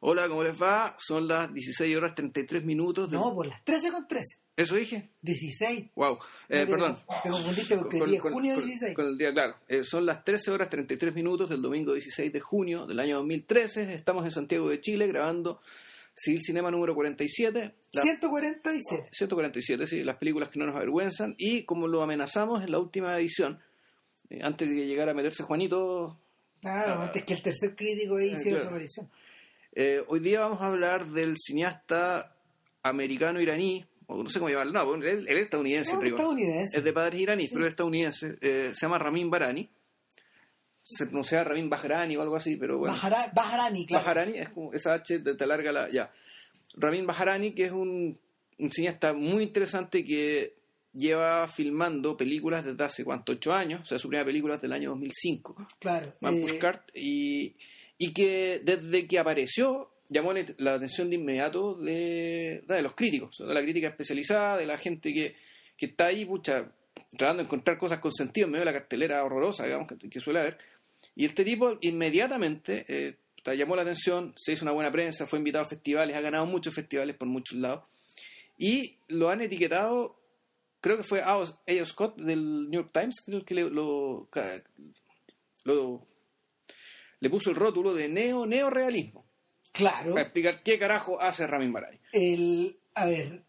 Hola, ¿cómo les va? Son las 16 horas 33 minutos. De... No, por las 13 con 13. ¿Eso dije? 16. Wow. Eh, No, perdón. Te confundiste porque el día es junio con- 16. con el día, claro. Eh, son las 13 horas 33 minutos del domingo 16 de junio del año 2013. Estamos en Santiago de Chile grabando Civil Cinema número 47. La- 147. 147, sí, las películas que no nos avergüenzan. Y como lo amenazamos en la última edición, eh, antes de que llegara a meterse Juanito, Claro, Ah. antes que el tercer crítico ahí Ah, hiciera claro. su aparición. Eh, hoy día vamos a hablar del cineasta americano-iraní, o no sé cómo llamarlo, no, él, él es estadounidense, No, rigor. estadounidense. es de padres iraníes, Sí. pero es estadounidense. eh, se llama Ramin Barani. Se pronuncia Ramin Bahrani o algo así, pero bueno. Bahrani, claro. Bahrani, es como esa H te, te alarga la. Ya. Ramin Bahrani, que es un, un cineasta muy interesante que lleva filmando películas desde hace cuánto, ocho años. O sea, su primera película es del año 2005. Claro. Van eh, Pushcart, y, y que desde que apareció llamó la- atención de inmediato de, los críticos, de la crítica especializada, de la gente que, que está ahí, pucha, tratando de encontrar cosas con sentido en medio de la cartelera horrorosa, digamos, que, suele haber. Y este tipo inmediatamente eh, llamó la atención, se hizo una buena prensa, fue invitado a festivales, ha ganado muchos festivales por muchos lados. Y lo han etiquetado, creo que fue A.O. Scott del New York Times, creo que lo, lo- le puso el rótulo de neo neorealismo Claro. para explicar qué carajo hace Ramin Barani. El, a ver,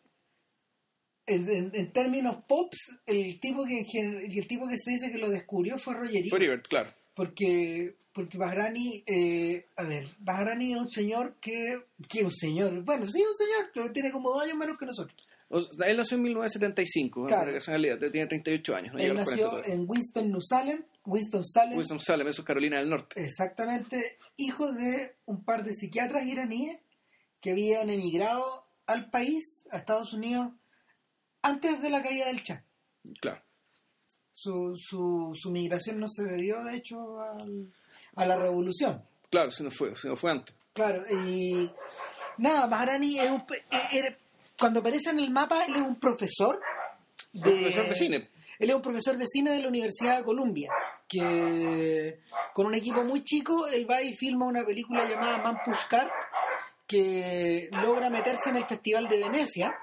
en, en- en términos pops, el tipo que en el tipo que se dice que lo descubrió fue Roger Ebert. Fue Ebert, claro. porque porque Bahrani eh, a ver Bahrani es un señor que que un señor bueno sí un señor tiene como dos años menos que nosotros O sea, él nació en 1975, Claro. la idea, tiene 38 años. No él llega a los 40 nació en Winston New Salem Winston Salem Winston Salem, eso es Carolina del Norte. exactamente hijo de un par de psiquiatras iraníes que habían emigrado al país a Estados Unidos antes de la caída del Shah Claro. su, su, su migración no se debió de hecho al- a la revolución Claro, se nos fue, se nos fue antes. Claro, y nada, Maharani es un, eh, era- cuando aparece en el mapa, él es un profesor de, Profesor de cine. Él es un profesor de cine de la Universidad de Columbia, que con un equipo muy chico, él va y filma una película llamada Man Pushcart, que logra meterse en el Festival de Venecia,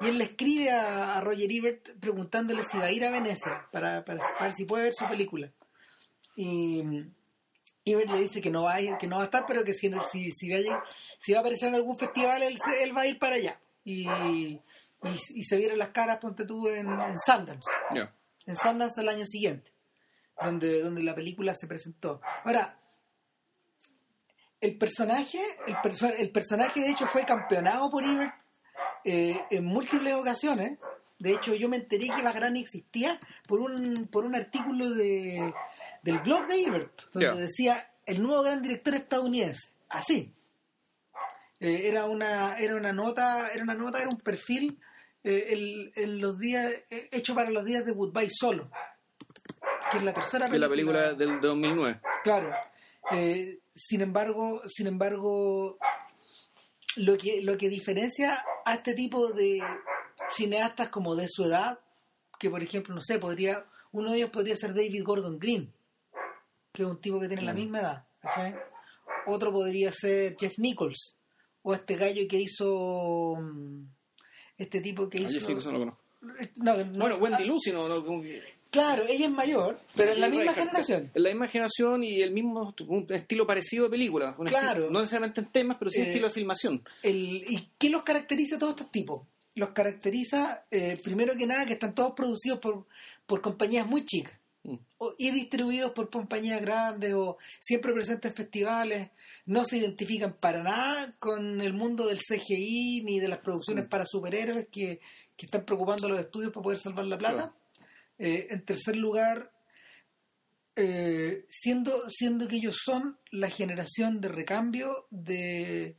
y él le escribe a, Roger Ebert preguntándole si va a ir a Venecia, para, para, ver si puede ver su película. Y Ebert le dice que no va a, ir- que no va a estar, pero que si, si, va, a, si a aparecer en algún festival, él, él va a ir para allá. Y, y, y se vieron las caras, ponte tú, en, en Sundance en Sundance al año siguiente, donde, donde la película se presentó. Ahora, el personaje, el, perso- el personaje de hecho fue campeonado por Ebert eh, en múltiples ocasiones. De hecho, yo me enteré que Bagrani existía por un, por un artículo de, del blog de Ebert, donde decía el nuevo gran director estadounidense. Así. Eh, era una era una nota era una nota era un perfil eh, el- los días eh, hecho para los días de Goodbye solo que es la tercera Que es la película película del 2009. claro Eh, sin embargo sin embargo lo que lo que diferencia a este tipo de cineastas como de su edad que por ejemplo no sé podría uno de ellos podría ser David Gordon Green que es un tipo que tiene la Mm. misma edad otro podría ser Jeff Nichols o este gallo que hizo mm, este tipo que Ah, yo hizo sí eso no lo conozco. No, no, Bueno, Wendy ah, Lucy, no, no, como que- claro ella es mayor pero en la misma Reinhardt, generación En la misma generación y el mismo un estilo parecido de película. un Claro. estilo- no necesariamente en temas, pero sí Eh, estilo de filmación. el, ¿Y qué los caracteriza a todos estos tipos? Los caracteriza, eh, primero que nada, que están todos producidos por, por compañías muy chicas Mm. o- y distribuidos por compañías grandes o siempre presentes en festivales. No se identifican para nada con el mundo del CGI ni de las producciones para superhéroes que, que están preocupando a los estudios para poder salvar la plata. Claro. Eh, en tercer lugar, eh, siendo, siendo que ellos son la generación de recambio de,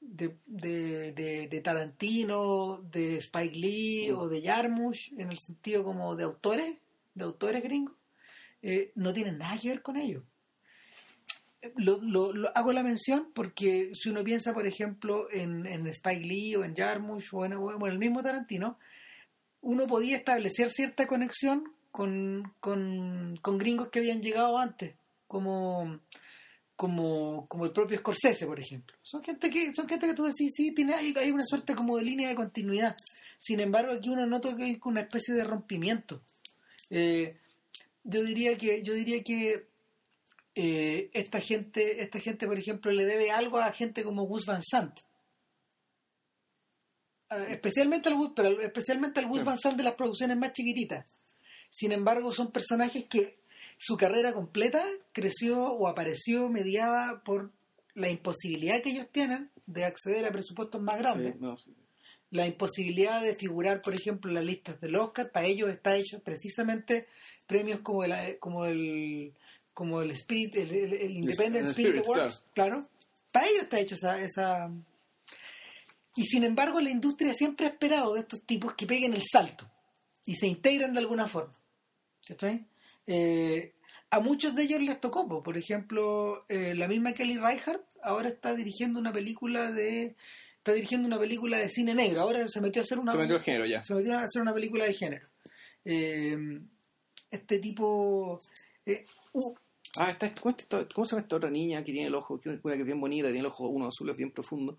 de, de, de- de Tarantino, de Spike Lee Mm. o de Jarmusch, en el sentido como de autores, de autores gringos, eh, no tienen nada que ver con ellos. Lo, lo- lo- hago la mención porque si uno piensa, por ejemplo, en, en Spike Lee o en Jarmusch o en, el mismo Tarantino, uno podía establecer cierta conexión con, con, con gringos que habían llegado antes, como, como, como el propio Scorsese, por ejemplo. Son gente que, son gente que tú decís, sí, tiene, hay, hay una suerte como de línea de continuidad. Sin embargo, aquí uno nota que hay una especie de rompimiento. Eh, yo diría que, yo diría que eh, esta gente, esta gente, por ejemplo, le debe algo a gente como Gus Van Sant. Ah, especialmente al Gus, pero especialmente al Gus Van Sant de las producciones más chiquititas. Sin embargo, son personajes que su carrera completa creció o apareció mediada por la imposibilidad que ellos tienen de acceder a presupuestos más grandes. La imposibilidad de figurar, por ejemplo, en las listas del Oscar, para ellos está hecho precisamente premios como el, como el, como el Spirit, el, Independent Spirit, Awards, claro. Para ellos está hecho esa, esa... Y sin embargo, la industria siempre ha esperado de estos tipos que peguen el salto y se integran de alguna forma. Eh, a muchos de ellos les tocó, por ejemplo, eh, la misma Kelly Reichardt ahora está dirigiendo una película de está dirigiendo una película de cine negro. Ahora se metió a hacer una se metió género ya. Se metió a hacer una película de género. Eh, este tipo uh, Ah, está, ¿cómo se llama esta otra niña que tiene el ojo, que, que es bien bonita, tiene el ojo uno azul, es bien profundo,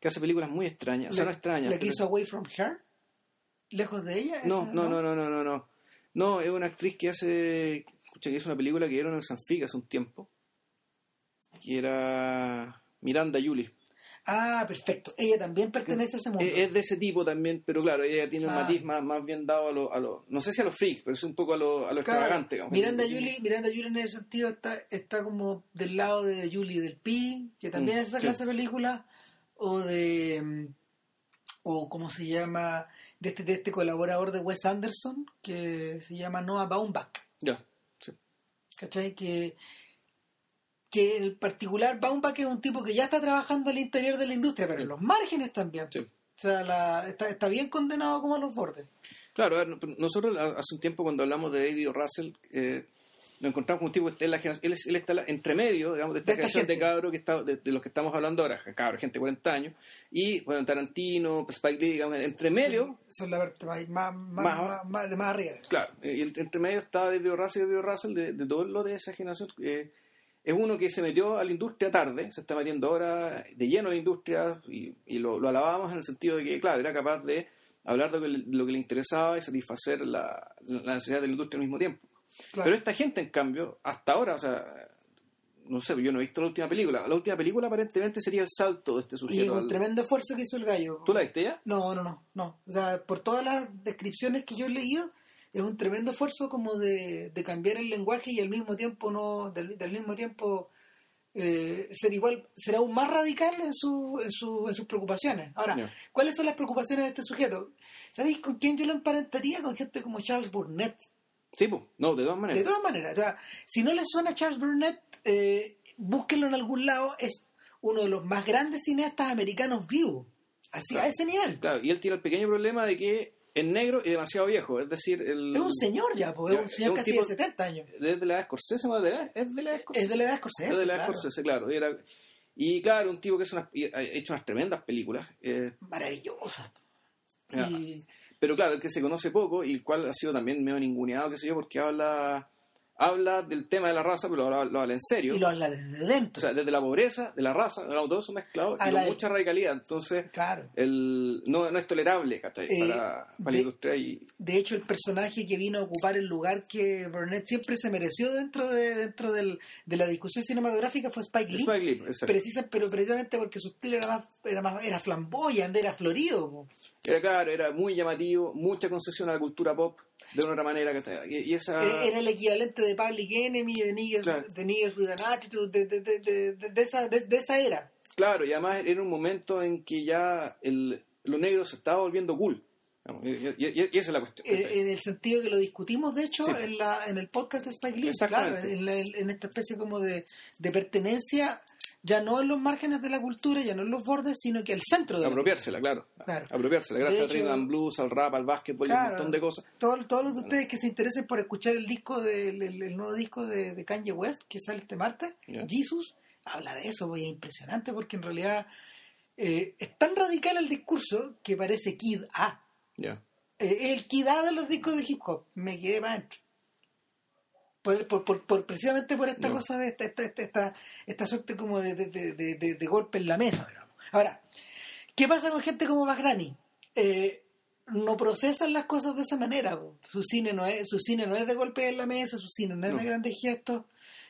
que hace películas muy extrañas, o sea, no extrañas. ¿La que hizo Away from Her? ¿Lejos de ella? No, no, no, no, no, no, no. No, es una actriz que hace, escucha, que hizo una película que dieron en el Sanfica hace un tiempo, que era Miranda Julie. Ah, perfecto. Ella también pertenece a ese mundo. Es de ese tipo también, pero claro, ella tiene un matiz más, más bien dado a lo, a lo, no sé si a los freaks, pero es un poco a lo, a lo extravagante. Miranda Julie, Miranda Julie en ese sentido está, está como del lado de Julie del Pi, que también mm, es esa clase de película, o de, mm, o cómo se llama, de este, de este colaborador de Wes Anderson, que se llama Noah Baumbach. Ya, sí. ¿Cachai? Que que en particular Baumbach es un tipo que ya está trabajando al interior de la industria, pero en los márgenes también. O sea, está, bien condenado como a los bordes. Claro, nosotros hace un tiempo cuando hablamos de David Russell, eh, lo encontramos con un tipo, él, él, está entre medio, digamos, de esta, generación de cabros que está, de, los que estamos hablando ahora, cabros, gente de 40 años, y bueno, Tarantino, Spike Lee, digamos, entre medio... eso es la más, más, más, de más arriba. Claro, y entre medio está David Russell y David Russell de, de todo lo de esa generación... Eh, es uno que se metió a la industria tarde, se está metiendo ahora de lleno a la industria y, lo, alabábamos en el sentido de que, claro, era capaz de hablar de lo que le, interesaba y satisfacer la, necesidad de la industria al mismo tiempo. Pero esta gente, en cambio, hasta ahora, o sea, no sé, yo no he visto la última película. La última película aparentemente sería el salto de este sujeto. Y un tremendo esfuerzo que hizo el gallo. ¿Tú la viste ya? No, no, no, no. O sea, por todas las descripciones que yo he leído, es un tremendo esfuerzo como de, cambiar el lenguaje y al mismo tiempo no del, mismo tiempo eh, ser igual será aún más radical en, su, en, su, en sus preocupaciones. Ahora cuáles son las preocupaciones de este sujeto sabéis con quién yo lo emparentaría con gente como Charles Burnett. Sí pues no de todas maneras. De todas maneras o sea, si no le suena a Charles Burnett eh, búsquenlo en algún lado. Es uno de los más grandes cineastas americanos vivos. Así a ese nivel. Claro y él tiene el pequeño problema de que es negro y demasiado viejo. Es decir, el, es un señor ya, pues, es un señor casi de 70 años. Es de la edad Scorsese, ¿no? ¿Es de la edad? Es de la edad Scorsese. Es de la edad Scorsese, claro. Y, claro, un tipo que ha hecho unas tremendas películas. Eh, Maravillosas. Pero claro, el que se conoce poco y el cual ha sido también medio ninguneado, qué sé yo, porque habla habla del tema de la raza, pero lo, habla en serio. Y lo habla desde dentro. O sea, desde la pobreza, de la raza, todo eso mezclado y con mucha radicalidad. Entonces, claro. el, no, no es tolerable eh, para, la industria. Y... De hecho, el personaje que vino a ocupar el lugar que Burnett siempre se mereció dentro de dentro del, de la discusión cinematográfica fue Spike Lee. Spike Lee, Precisa, pero precisamente porque su estilo era más, era más era flamboyante, era florido. Era claro, era muy llamativo, mucha concesión a la cultura pop de una otra manera que y, esa e-, era el equivalente de Public Enemy de Niggas, de Niggas with an Attitude de, de, de, de esa, de, esa era. Claro y además era un momento en que ya el, lo negro se estaba volviendo cool y, esa es la cuestión en, el sentido que lo discutimos de hecho en, la, en el podcast de Spike Lee claro, en, en, esta especie como de, de pertenencia ya no en los márgenes de la cultura, ya no en los bordes, sino que al centro de Apropiársela, claro. claro. Apropiársela, gracias al rhythm and blues, al rap, al básquetbol y un montón de cosas. Todos, todos los de ustedes que se interesen por escuchar el disco del el, nuevo disco de, Kanye West que sale este martes, Jesus, habla de eso, voy, es impresionante porque en realidad eh, es tan radical el discurso que parece Kid A. Eh, el Kid A de los discos de hip hop, me quedé para adentro. Por, por, por, por- precisamente por esta No. cosa de esta, esta, esta, esta, esta suerte como de, de, de, de- golpe en la mesa. digamos. Ahora, ¿qué pasa con gente como Bagrani? Eh, no procesan las cosas de esa manera. Su cine no es, su cine no es de golpe en la mesa, su cine no es No. de grandes gestos.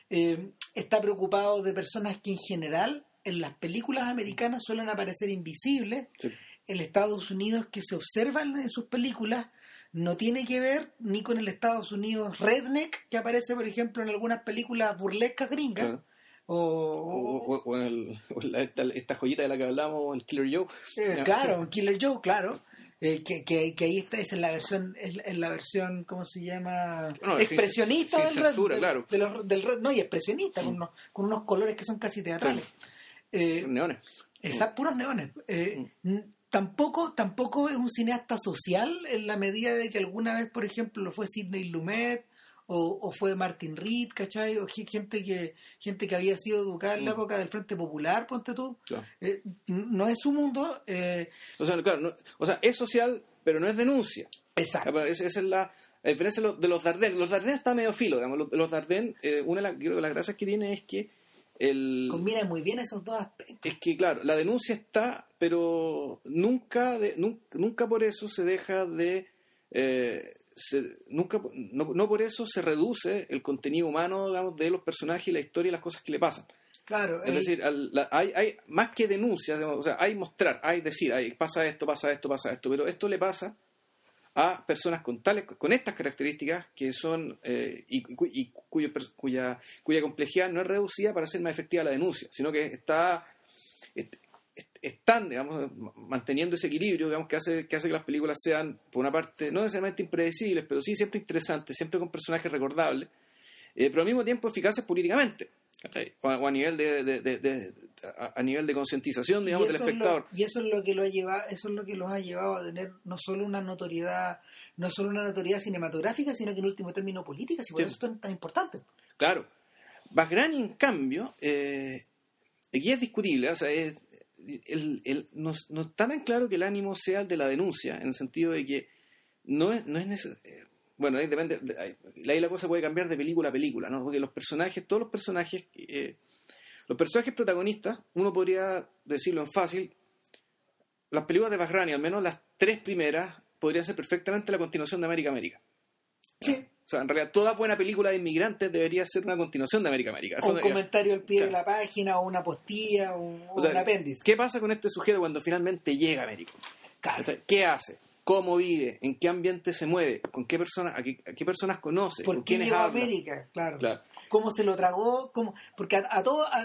Eh, está preocupado de personas que en general en las películas americanas suelen aparecer invisibles. Sí. El Estados Unidos que se observan en sus películas no tiene que ver ni con el Estados Unidos redneck que aparece, por ejemplo, en algunas películas burlescas gringas. O, O, o- el- o la- esta, esta joyita de la que hablamos, el Killer Joe. Eh, claro, Killer Joe, claro. Eh, que, que, que ahí está, es en la versión, en la versión, ¿cómo se llama? No, expresionista sin del, red- censura, del- claro. de los- del red- no, y expresionista, con, unos, con unos colores que son casi teatrales. Eh, Neones. Exacto, puros neones. Eh, Mm. Tampoco, tampoco es un cineasta social en la medida de que alguna vez, por ejemplo, lo fue Sidney Lumet o, o fue Martin Reed, ¿cachai? O ge- gente que, gente que había sido educada en la Mm. época del Frente Popular, ponte tú. Claro. Eh, no es su mundo. eh, O sea, claro, no- o sea, es social, pero no es denuncia. exacto. Esa, esa es la, la diferencia de los, de los Dardenne. Los Dardenne están medio filo, digamos. Los, Dardenne, eh, una de las, las gracias que tiene es que el, Combina muy bien esos dos aspectos. es que claro, la denuncia está, pero nunca, de, nunca, nunca por eso se deja de, eh, se- nunca, no, no por eso se reduce el contenido humano, digamos, de los personajes y la historia y las cosas que le pasan. Claro. Es eh, decir, al- la- hay, hay más que denuncias, o sea, hay mostrar, hay decir, hay, pasa esto, pasa esto, pasa esto, pero esto le pasa a personas con tales, con estas características que son eh, y, cu- y cuyo cuya, cuya complejidad no es reducida para hacer más efectiva la denuncia, sino que está est- est- están, digamos, ma- manteniendo ese equilibrio, digamos, que hace, que las películas sean, por una parte, no necesariamente impredecibles, pero sí siempre interesantes, siempre con personajes recordables, eh, pero al mismo tiempo eficaces políticamente. O, a, o a nivel de, de- de- de- a, a nivel de concientización, digamos, del eso es lo- espectador. y eso es lo que lo ha llevado, eso es lo que los ha llevado a tener no solo una notoriedad, no solo una notoriedad cinematográfica, sino que en último término política, y por Sí. eso es tan, tan importante. Claro. Bagrani, en cambio, eh, aquí es discutible, o sea, es- el- el- no, no está tan claro que el ánimo sea el de la denuncia, en el sentido de que no es, no es neces- eh, bueno, ahí depende, de- ahí la cosa puede cambiar de película a película, ¿no? Porque los personajes, todos los personajes, eh, los personajes protagonistas, uno podría decirlo en fácil, las películas de Bagrani, al menos las tres primeras, podrían ser perfectamente la continuación de América América. Sí. O sea, en realidad toda buena película de inmigrantes debería ser una continuación de América América. O un comentario al pie de la página, o una postilla, o, o O sea, un apéndice. ¿Qué pasa con este sujeto cuando finalmente llega a América? Claro. ¿Qué hace? ¿Cómo vive? ¿En qué ambiente se mueve? ¿Con qué personas, a qué, a qué personas conoce? ¿Por ¿Con qué llegó a? América? Claro. Claro. ¿Cómo se lo tragó? ¿Cómo? Porque a, a todos a,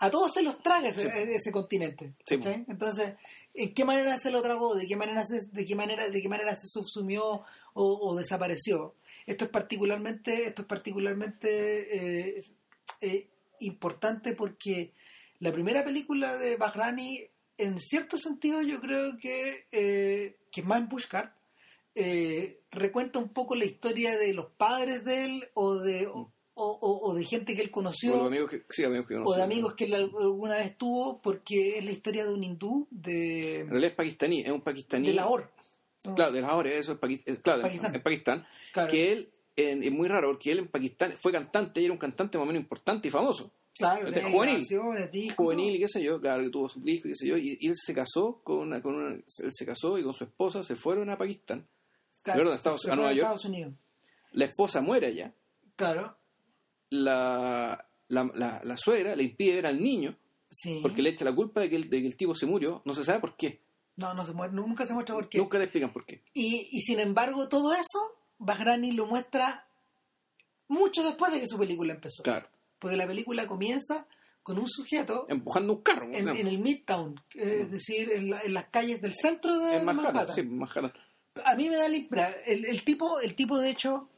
a todos se los traga ese, Sí. ese continente. Entonces, ¿en qué manera se lo tragó? ¿De qué manera se, de qué manera, de qué manera se subsumió o, o desapareció? Esto es particularmente, esto es particularmente eh, eh, importante porque la primera película de Bahrani, en cierto sentido, yo creo que, eh, que Man Pushcart, eh, recuenta un poco la historia de los padres de él o de, o, o- o de gente que él O conoció los amigos que, sí, amigos que o de amigos que él alguna vez tuvo porque es la historia de un hindú de, En realidad es pakistaní, es un pakistaní. de Lahore. ¿no? Claro, de Lahore, eso es, Paqui- eh, claro, Pakistán. en Pakistán. Claro. Que él, en- es muy raro, porque él en Pakistán fue cantante y era un cantante más o menos importante y famoso. Claro, Este, juvenil. juvenil y qué sé yo, claro, que tuvo su disco y qué sé yo, y, y él se casó con una, con una- él se casó y con su esposa se fueron a Pakistán. claro, Perdón, Estados- a fue Nueva York. Estados Unidos. La esposa muere allá, Claro, la, la, la, la suegra le impide ver al niño sí. porque le echa la culpa de que, el, de que el tipo se murió, no se sabe por qué, No, no se muestra, nunca se muestra por qué. nunca le explican por qué. Y, y sin embargo, todo eso, Bahrani lo muestra mucho después de que su película empezó. Claro, Porque la película comienza con un sujeto empujando un carro, en, el Midtown, es decir, en, la- en las calles del centro de en Manhattan, Manhattan. sí, Manhattan. a mí me da la el, el tipo, el tipo de hecho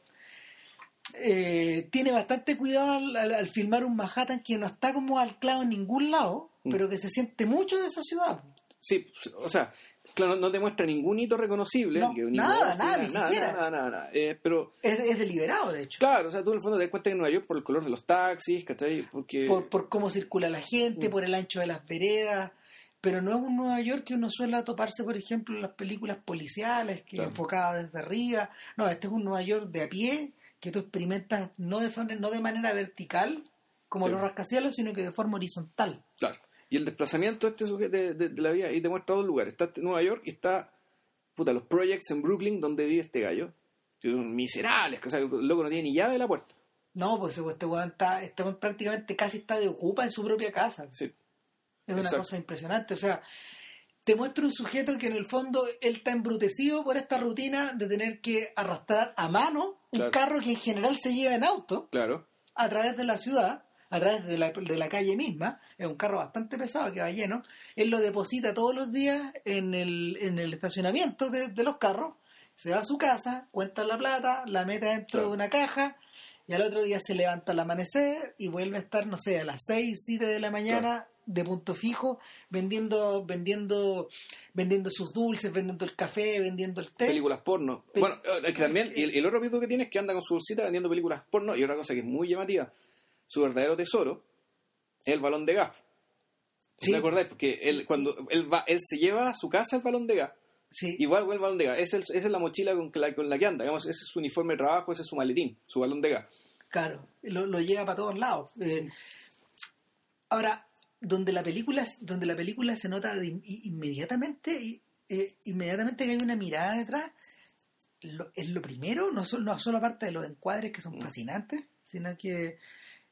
eh, tiene bastante cuidado al, al- al filmar un Manhattan que no está como anclado en ningún lado, Mm. pero que se siente mucho de esa ciudad. Sí, o sea, claro, no demuestra ningún hito reconocible. No, nada, nada, ni nada, siquiera. Nada, nada, nada. Eh, pero, Es, es deliberado, de hecho, claro, o sea, tú en el fondo te das cuenta que en Nueva York por el color de los taxis, ¿cachai? Porque... por, por cómo circula la gente, Mm. por el ancho de las veredas. Pero no es un Nueva York que uno suele toparse, por ejemplo, en las películas policiales, que Claro. enfocadas desde arriba. No, este es un Nueva York de a pie, que tú experimentas no de, forma- no de manera vertical, como Sí. los rascacielos, sino que de forma horizontal. Claro. Y el desplazamiento de este sujeto de, de- de la vida, y te muestra dos lugares. Está en Nueva York y está, puta, los projects en Brooklyn, donde vive este gallo. Que son miserables, que o sea, el loco no tiene ni llave de la puerta. No, pues este weón está, este weón prácticamente casi está de ocupa en su propia casa. Sí. Es una Exacto. cosa impresionante. O sea, te muestra un sujeto que en el fondo él está embrutecido por esta rutina de tener que arrastrar a mano un Claro. carro que en general se lleva en auto Claro. a través de la ciudad, a través de la, de la calle misma. Es un carro bastante pesado que va lleno. Él lo deposita todos los días en el, en el estacionamiento de, de los carros. Se va a su casa, cuenta la plata, la mete dentro Claro. de una caja y al otro día se levanta al amanecer y vuelve a estar, no sé, a las 6, 7 de la mañana de punto fijo vendiendo vendiendo vendiendo sus dulces, vendiendo el café, vendiendo el té. Películas porno. Bueno, es que también, el, el otro mito que tiene es que anda con su bolsita vendiendo películas porno. Y otra cosa que es muy llamativa, su verdadero tesoro es el balón de gas. Sí. ¿Se acordáis? Porque él, cuando él, va, él se lleva a su casa el balón de gas. Sí. Igual con el balón de gas. Esa es, esa es la mochila con la, con la que anda. Digamos, ese es su uniforme de trabajo, ese es su maletín, su balón de gas. Claro, lo, lo llega para todos lados. Eh, ahora, donde la película, donde la película se nota de inmediatamente, eh, inmediatamente que hay una mirada detrás, lo- es lo primero, no solo, no solo aparte de los encuadres que son Mm. fascinantes, sino que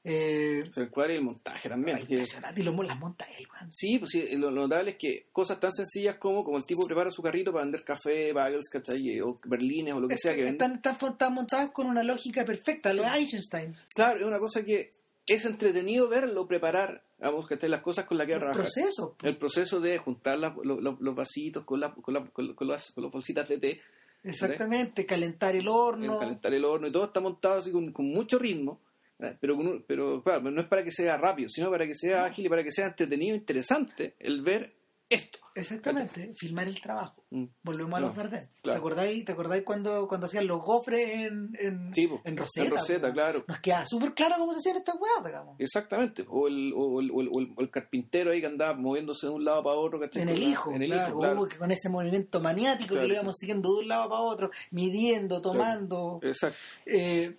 eh, O sea, el cuadro y el montaje también. es impresionante, y lo, las monta él. Sí, pues sí, lo, lo notable es que cosas tan sencillas como, como el tipo prepara su carrito para vender café, bagels, ¿cachai? O berlines o lo que sea que vende. Están, están, montados con una lógica perfecta, lo de Eisenstein. Claro, es una cosa que es entretenido verlo preparar, vamos, que las cosas con las que El trabajar. proceso. El proceso de juntar lo- lo- los vasitos con, la- con, la- con- con las, con las bolsitas de té, Exactamente, calentar el el horno. calentar el horno y todo está montado así con, con mucho ritmo. ¿Eh? Pero, pero claro, no es para que sea rápido, sino para que sea ágil y para que sea entretenido, interesante el ver esto. Exactamente, filmar el trabajo. Mm. Volvemos a No, los claro. ¿Te acordáis, ¿Te acordáis cuando, cuando hacían los gofres en, en, Sí, po, en Rosetta? en Rosetta, po? claro. Nos queda súper claro cómo se hacían estas weas, digamos. Exactamente. O el, o, el, o el- o carpintero ahí que andaba moviéndose de un lado para otro. ¿cachai? En el hijo, En el claro, hijo, claro. que con ese movimiento maniático que lo íbamos siguiendo de un lado para otro, midiendo, tomando. Exacto. Eh,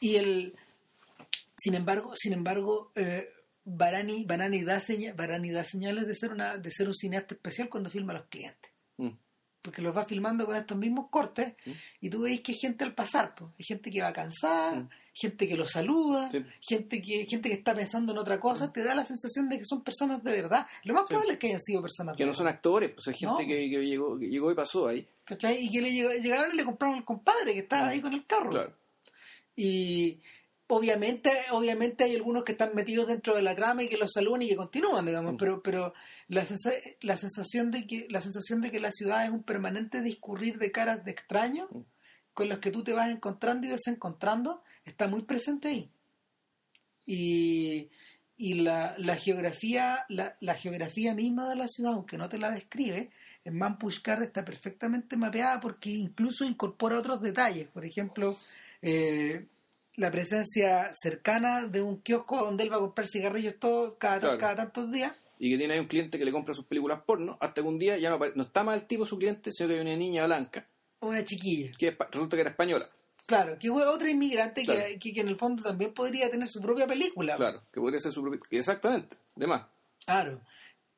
y el sin embargo, sin embargo, eh, Barani, Barani, da seña- Barani da señales de ser una, de ser un cineasta especial cuando filma a los clientes. Mm. Porque los va filmando con estos mismos cortes Mm. y tú veis que hay gente al pasar, pues. hay gente que va cansada, Mm. gente que lo saluda, Sí. gente que gente que está pensando en otra cosa, te da la sensación de que son personas de verdad. Lo más Sí. probable es que hayan sido personas Que de no son actores, pues hay gente No. que, que llegó, que llegó y pasó ahí. ¿cachai? Y que le llegó- llegaron y le compraron al compadre que estaba ahí con el carro. Claro. Y obviamente, obviamente hay algunos que están metidos dentro de la trama y que los saludan y que continúan, digamos, Mm. pero, pero la, sensa- la sensación de que, la sensación de que la ciudad es un permanente discurrir de caras de extraños Mm. con los que tú te vas encontrando y desencontrando, está muy presente ahí. Y, y la, la geografía, la, la geografía misma de la ciudad, aunque no te la describe, en Mampushkar está perfectamente mapeada porque incluso incorpora otros detalles. Por ejemplo, eh, la presencia cercana de un kiosco donde él va a comprar cigarrillos todos, cada, Claro. cada tantos días. Y que tiene ahí un cliente que le compra sus películas porno, hasta que un día ya no, no está más el tipo su cliente, sino que hay una niña blanca, Una chiquilla. que resulta que era española. Claro, que fue otra inmigrante Claro. que, que, que en el fondo también podría tener su propia película. Claro, que podría ser su propio... Exactamente, de más. Claro.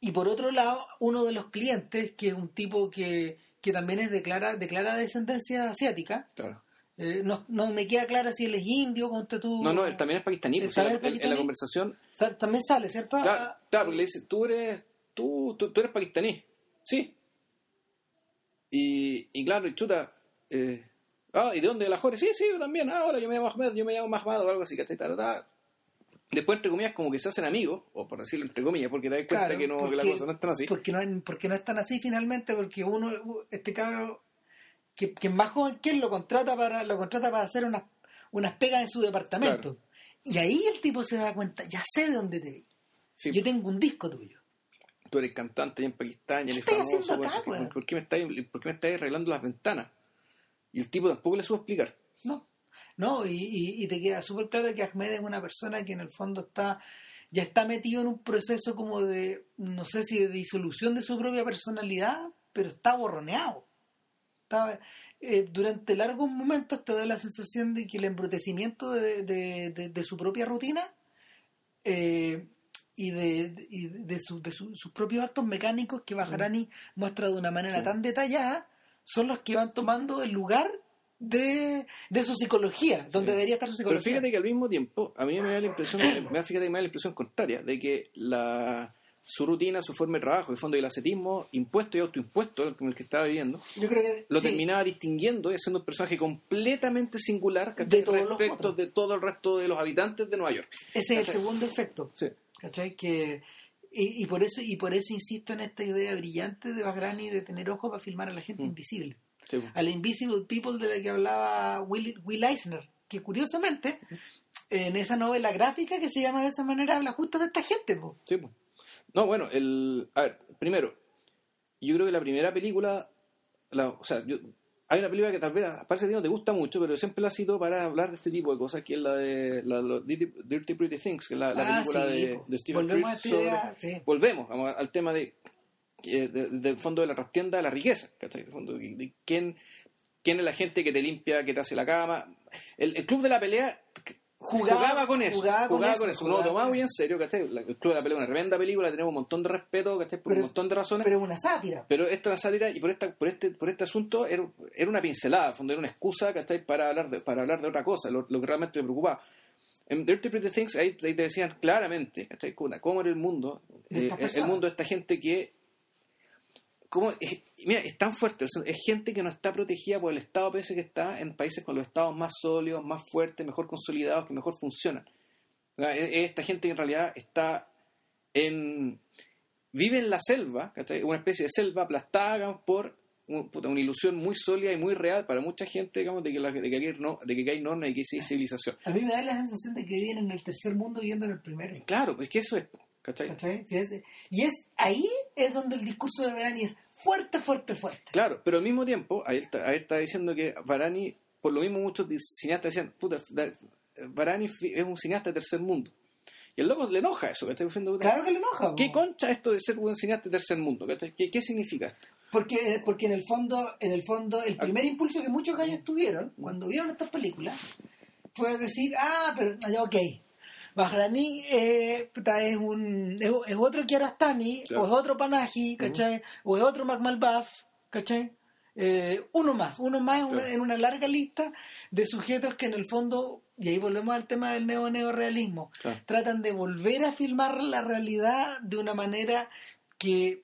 Y por otro lado, uno de los clientes, que es un tipo que, que también es de clara, de clara descendencia asiática, Claro. Eh, no, no me queda claro si él es indio, ponte tú. No, no, él también es pakistaní. ¿Él pues, en, la, también en- la conversación, Está- También sale, ¿cierto? claro, Ah, claro, porque le dice, tú eres, tú, tú, tú eres pakistaní. Sí. Y, y claro, y chuta, eh, ah, ¿y de dónde? ¿De la Jore? Sí, sí, yo también. Ah, hola, yo me llamo Ahmed, yo me llamo Mahmad o algo así, ¿cachai? Después, entre comillas, como que se hacen amigos, o por decirlo entre comillas, porque te das cuenta Claro, que, no, que la porque- cosa no es tan así. porque no, porque no es tan así finalmente, porque uno, este cabro, que, que más joven que él, lo contrata para, lo contrata para hacer unas, unas pegas en su departamento. Y ahí el tipo se da cuenta, ya sé de dónde te vi. Sí, Yo tengo un disco tuyo. tú eres cantante en Pakistán, eres ¿Qué famoso, haciendo ¿por, acá, qué- weón? por qué me estáis, ¿por qué me estáis arreglando las ventanas? Y el tipo tampoco le supo explicar. No, no, y, y- y te queda súper claro que Ahmed es una persona que en el fondo está ya está metido en un proceso como de, no sé si de disolución de su propia personalidad, pero está borroneado. Está, eh, durante largos momentos te da la sensación de que el embrutecimiento de, de- de- de su propia rutina eh, y de, y de, su- de su- sus propios actos mecánicos que Bajarani muestra de una manera Sí. tan detallada son los que van tomando el lugar de, de su psicología, donde Sí. debería estar su Pero psicología. fíjate que al mismo tiempo, a mí me da la impresión, me da, fíjate me da la impresión contraria, de que la, su rutina, su forma de trabajo, el fondo del ascetismo impuesto y autoimpuesto con el que estaba viviendo, Yo creo que lo sí. terminaba distinguiendo y haciendo un personaje completamente singular. De todos los respecto otros. de todo el resto de los habitantes de Nueva York. Ese es el segundo efecto. Sí. ¿Cachai? Que, y, y por eso, y por eso insisto en esta idea brillante de Bagrani de tener ojos para filmar a la gente Mm. invisible. Sí. A la Invisible People de la que hablaba Will, Will Eisner, que curiosamente en esa novela gráfica que se llama de esa manera habla justo de esta gente. po. Sí, po. No, bueno, el, a ver, primero, yo creo que la primera película, la- o sea, yo- hay una película que tal vez parece que no te gusta mucho, pero siempre la cito para hablar de este tipo de cosas, que es la de la, Dirty, Dirty Pretty Things, que es la, la Ah, película sí, de, Stephen Volvemos sobre- sí. volvemos vamos, al tema de, del fondo de la trastienda de la riqueza, ¿cachai? Fondo de, de quién, quién es la gente que te limpia, que te hace la cama. El, el club de la pelea Jugaba- jugaba, con eso, jugaba jugaba, con con eso, eso, uno lo jugaba tomaba con muy en serio, ¿cachai? El club de la pelea es una tremenda película, tenemos un montón de respeto, ¿cachai? Por Pero- un montón de razones. Pero es una sátira. Pero esta era sátira y por esta, por este, por este asunto era, era una pincelada, fondo era una excusa, ¿cachai? Para hablar de, para hablar de otra cosa, lo, lo que realmente me preocupaba. En Dirty Pretty Things ahí, ahí te decían claramente, ¿cachai? Cómo era el mundo, eh, el mundo de esta gente que cómo es- mira, es tan fuerte, es, gente que no está protegida por el Estado pese que está en países con los estados más sólidos, más fuertes, mejor consolidados, que mejor funcionan. Es esta gente que en realidad está en vive en la selva, una especie de selva aplastada digamos, por una ilusión muy sólida y muy real para mucha gente, digamos, de que, la- de que aquí no, de que hay normas y que hay civilización. A mí me da la sensación de que viven en el tercer mundo viviendo en el primero. Claro, pues que eso es, ¿cachai? ¿Cachai? Sí, es- y es ahí es donde el discurso de Verani es fuerte, fuerte, fuerte. Claro, pero al mismo tiempo, ahí está, ahí está diciendo que Varani, por lo mismo muchos cineastas decían, puta, Varani es un cineasta de tercer mundo. Y el loco le enoja eso, ¿cachai? Claro que le enoja. ¿Qué concha esto de ser un cineasta de tercer mundo? ¿Qué, qué significa esto? Porque, porque en el fondo, en el fondo, el primer impulso que muchos gallos tuvieron cuando vieron estas películas fue decir, ah, pero ya, ok. Bahrani eh, es un es, es otro Kiarostami, Claro. o es otro Panaji, ¿cachai? O es otro Macmalbaf, ¿cachai? Eh, uno más, uno más en una- Claro. en una larga lista de sujetos que en el fondo, y ahí volvemos al tema del neo-neorealismo, Claro. tratan de volver a filmar la realidad de una manera que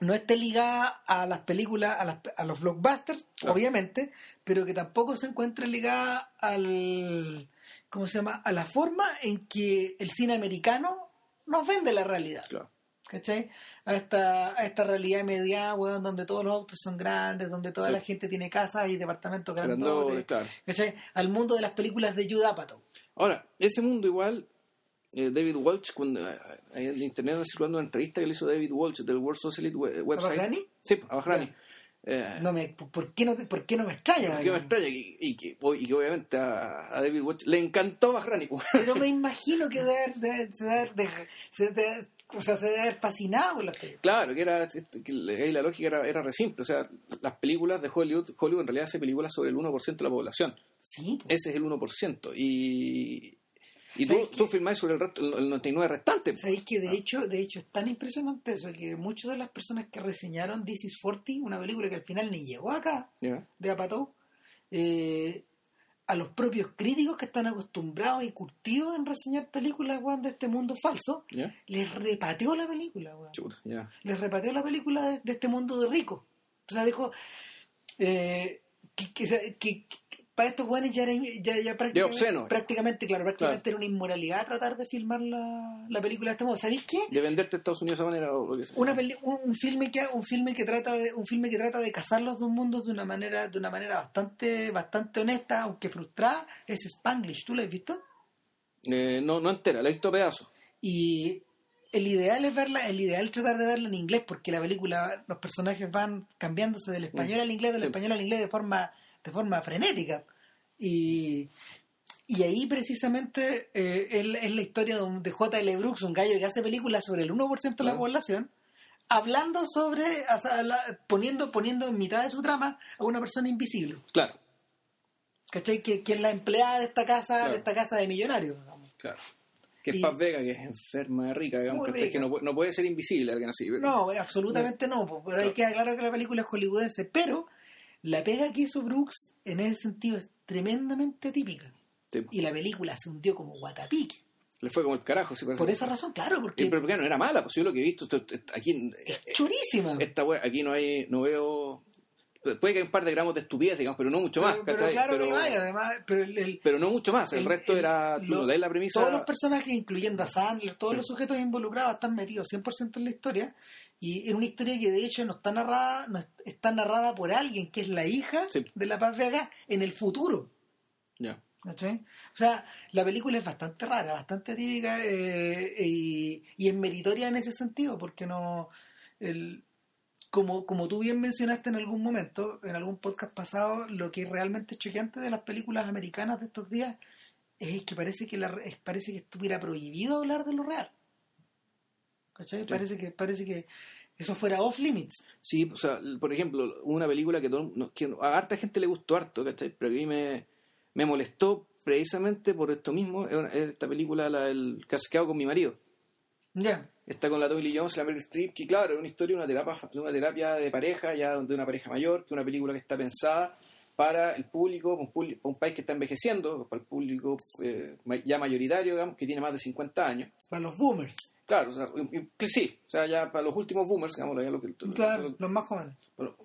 no esté ligada a las películas, a, las- a los blockbusters, obviamente, pero que tampoco se encuentre ligada al, ¿cómo se llama? A la forma en que el cine americano nos vende la realidad. Claro. ¿Cachai? A esta, a esta realidad media, weón, donde todos los autos son grandes, donde toda Sí. la gente tiene casas y departamentos grandes. claro. ¿Cachai? Al mundo de las películas de Judd Apatow. Ahora, ese mundo igual, eh, David Walsh, cuando eh, en internet circulando una entrevista que le hizo David Walsh del World Socialist we- website. ¿Bahrani? Sí, a Bahrani. Eh, No me, ¿por, qué no, ¿Por qué no me extraña? que me weón? extraña y, y que, y que obviamente a, a David Walsh le encantó Bahrani. pues. Pero me imagino que debe, de- se debe- o sea, se debe haber fascinado con las películas. Claro, que era que la lógica era, era re simple. O sea, las películas de Hollywood, Hollywood en realidad hace películas sobre el 1% de la población. Sí, po. Ese es el 1%. Y, y tú, tú filmáis sobre el, resto, el, el 99 restante. Sabéis que de hecho, de hecho es tan impresionante eso que muchas de las personas que reseñaron This is 40, una película que al final ni llegó acá, de Apatow, eh, a los propios críticos que están acostumbrados y curtidos en reseñar películas weón, de este mundo falso, les repateó la película, weón. Chuta, ya. les repateó la película de, de este mundo de rico. O sea, dijo eh, que, que- que- que para estos buenos ya era ya, ya prácticamente, obsceno. prácticamente, claro, prácticamente era una inmoralidad tratar de filmar la, la película de este modo. ¿Sabéis qué? De venderte a Estados Unidos de esa manera o lo que sea. Una peli- un, un filme que un filme que trata de un filme que trata de casar los dos mundos de una manera de una manera bastante bastante honesta, aunque frustrada, es Spanglish. ¿Tú lo has visto? Eh, no, no entera, la he visto pedazos. Y el ideal es verla, el ideal es tratar de verla en inglés, porque la película, los personajes van cambiándose del español al inglés, del Sí. español al inglés de forma, de forma frenética. Y, y ahí precisamente eh, es, es la historia de, un- de J.L. Brooks, un gallo que hace películas sobre el 1% de la población, hablando sobre, o sea, la- poniendo, poniendo en mitad de su trama a una persona invisible. Claro, ¿Cachai? Que, que es la empleada de esta casa, Claro. de esta casa de millonarios. digamos. claro. Que es Y- Paz Vega, que es enferma de rica, digamos, rica. que no, no puede ser invisible alguien así. pero- No, absolutamente no, pero ahí Claro. queda claro que la película es hollywoodense. Pero la pega que hizo Brooks en ese sentido es tremendamente típica. Sí, Y la película se hundió como guatapique. le fue como el carajo, si parece. Por esa razón, claro, porque pero porque no era mala, pues yo lo que he visto, esto- esto- aquí, es chorísima. esta wea, aquí no hay, no veo, puede que hay un par de gramos de estupidez, digamos, pero no mucho más, pero, pero ¿cachai? claro pero, que no hay, además, pero el, el- pero no mucho más, el, el- resto era, lo- no la premisa, todos los personajes, incluyendo a Sandler, todos Sí. los sujetos involucrados están metidos 100% en la historia. Y en una historia que de hecho no está narrada, no es- está narrada por alguien que es la hija Sí. de la Paz Vega en el futuro. ya, ¿cachai? O sea, la película es bastante rara, bastante típica eh, y, y es meritoria en ese sentido, porque no. El, como, como tú bien mencionaste en algún momento, en algún podcast pasado, lo que es realmente choqueante de las películas americanas de estos días es que parece que la, parece que estuviera prohibido hablar de lo real. ¿Cachai? Parece que parece que eso fuera off limits. Sí, o sea, por ejemplo, una película que, todo- que a harta gente le gustó harto, ¿cachai? Pero a mí me, me molestó precisamente por esto mismo, esta película, la del cascado con mi marido. Ya. Está con la Tommy Lee Jones, la Meryl Streep, que claro, es una historia, una terapia, de una terapia de pareja, ya de una pareja mayor, que es una película que está pensada para el público, un, un país que está envejeciendo, para el público eh, ya mayoritario, digamos, que tiene más de 50 años. Para los boomers. Claro, o sea, que sí, o sea, ya para los últimos boomers, digamos, ya lo que... Claro, lo- los más jóvenes. bueno,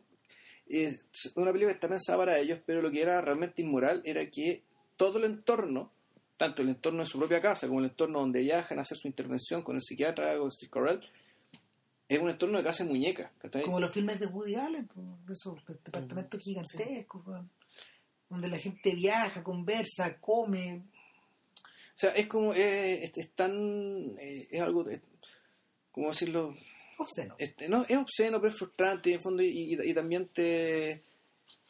eh, una película que está pensada para ellos, pero lo que era realmente inmoral era que todo el entorno, tanto el entorno de su propia casa como el entorno donde viajan a hacer su intervención con el psiquiatra, con Steve Carell, es un entorno de casa de muñeca. Como los filmes de Woody Allen, esos departamentos gigantescos, pues, donde la gente viaja, conversa, come. O sea, es como, eh, es, es tan, eh, es algo, es- ¿cómo decirlo? Obsceno. Este, no, es obsceno, pero es frustrante en el fondo y, y- y también te,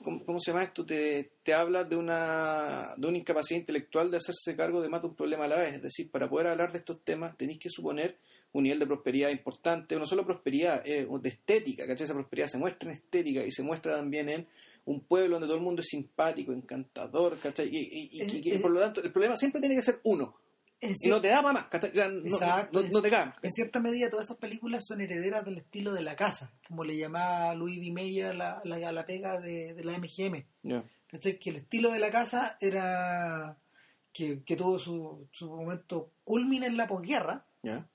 ¿cómo, cómo se llama esto? Te, te habla de una, de una incapacidad intelectual de hacerse cargo de más de un problema a la vez. Es decir, para poder hablar de estos temas tenéis que suponer un nivel de prosperidad importante, no solo prosperidad, eh, de estética, ¿cachai? Esa prosperidad se muestra en estética y se muestra también en un pueblo donde todo el mundo es simpático, encantador, ¿cachai? Y, y- y- y- Eh, eh, por lo tanto, el problema siempre tiene que ser uno. Y no te da. Ya No, Exacto, no- no te cabe. en cierta medida, todas esas películas son herederas del estilo de la casa, como le llamaba Louis B. Mayer a la, la, pega de, de la MGM. ¿Cachai? Que el estilo de la casa era que, que tuvo su, su momento culmine en la posguerra, Ya.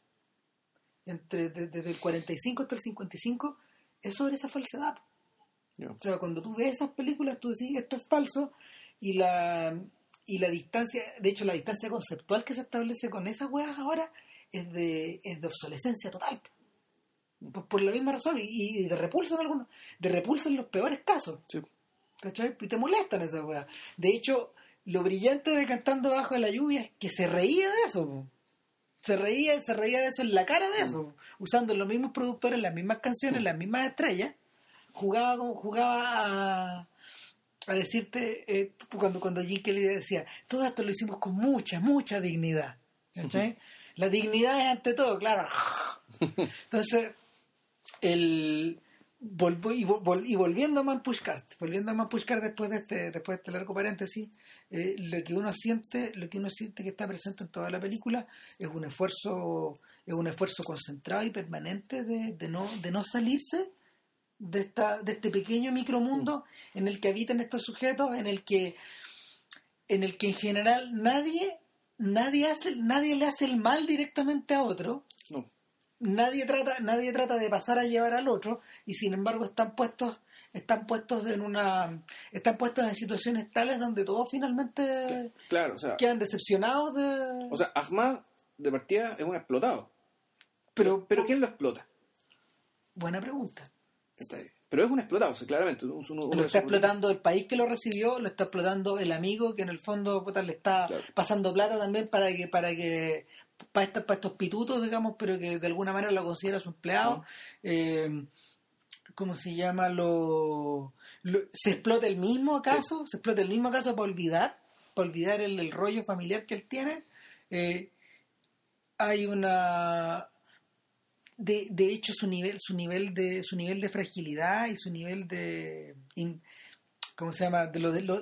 entre, de- desde el 45 hasta el 55, es sobre esa falsedad. O sea, cuando tú ves esas películas, tú decís, esto es falso, y la, y la distancia, de hecho, la distancia conceptual que se establece con esas weas ahora es de, es de obsolescencia total. Por, por la misma razón, y, y de repulsa en algunos, de repulsa en los peores casos. Sí. ¿Cachai? Y te molestan esas weas. De hecho, lo brillante de Cantando Bajo de la Lluvia es que se reía de eso. Se reía, se reía de eso en la cara de eso, usando los mismos productores, las mismas canciones, las mismas estrellas. Jugaba, como- jugaba a, a decirte, eh, cuando, cuando Jim Kelly decía, todo esto lo hicimos con mucha, mucha dignidad. ¿cachai? La dignidad es ante todo, claro. Entonces, el volvo- y, vol- y volviendo a Man Pushcart, volviendo a Man Pushcart después de este, después de este largo paréntesis, eh, lo que uno siente, lo que uno siente que está presente en toda la película es un esfuerzo, es un esfuerzo concentrado y permanente de, de no, de no salirse de esta, de este pequeño micromundo en el que habitan estos sujetos, en el que, en el que en general nadie, nadie hace, nadie le hace el mal directamente a otro, No. nadie trata nadie trata de pasar a llevar al otro y sin embargo están puestos están puestos en una están puestos en situaciones tales donde todos finalmente Claro, o sea, quedan decepcionados de o sea, Ahmad de partida es un explotado. pero Pero ¿quién lo explota? buena pregunta. Pero es un explotado, o sea, claramente. lo está explotando el país que lo recibió lo está explotando el amigo que en el fondo puta, le está Claro. pasando plata también para que para que para, estos, para estos pitutos digamos pero que de alguna manera lo considera su empleado eh, ¿cómo se llama? Lo, lo- ¿Se explota el mismo acaso? ¿Se explota el mismo acaso para olvidar? ¿Para olvidar el, el rollo familiar que él tiene? Eh, hay una... de, de hecho su nivel su nivel de su nivel de fragilidad y su nivel de in- cómo se llama de lo de lo,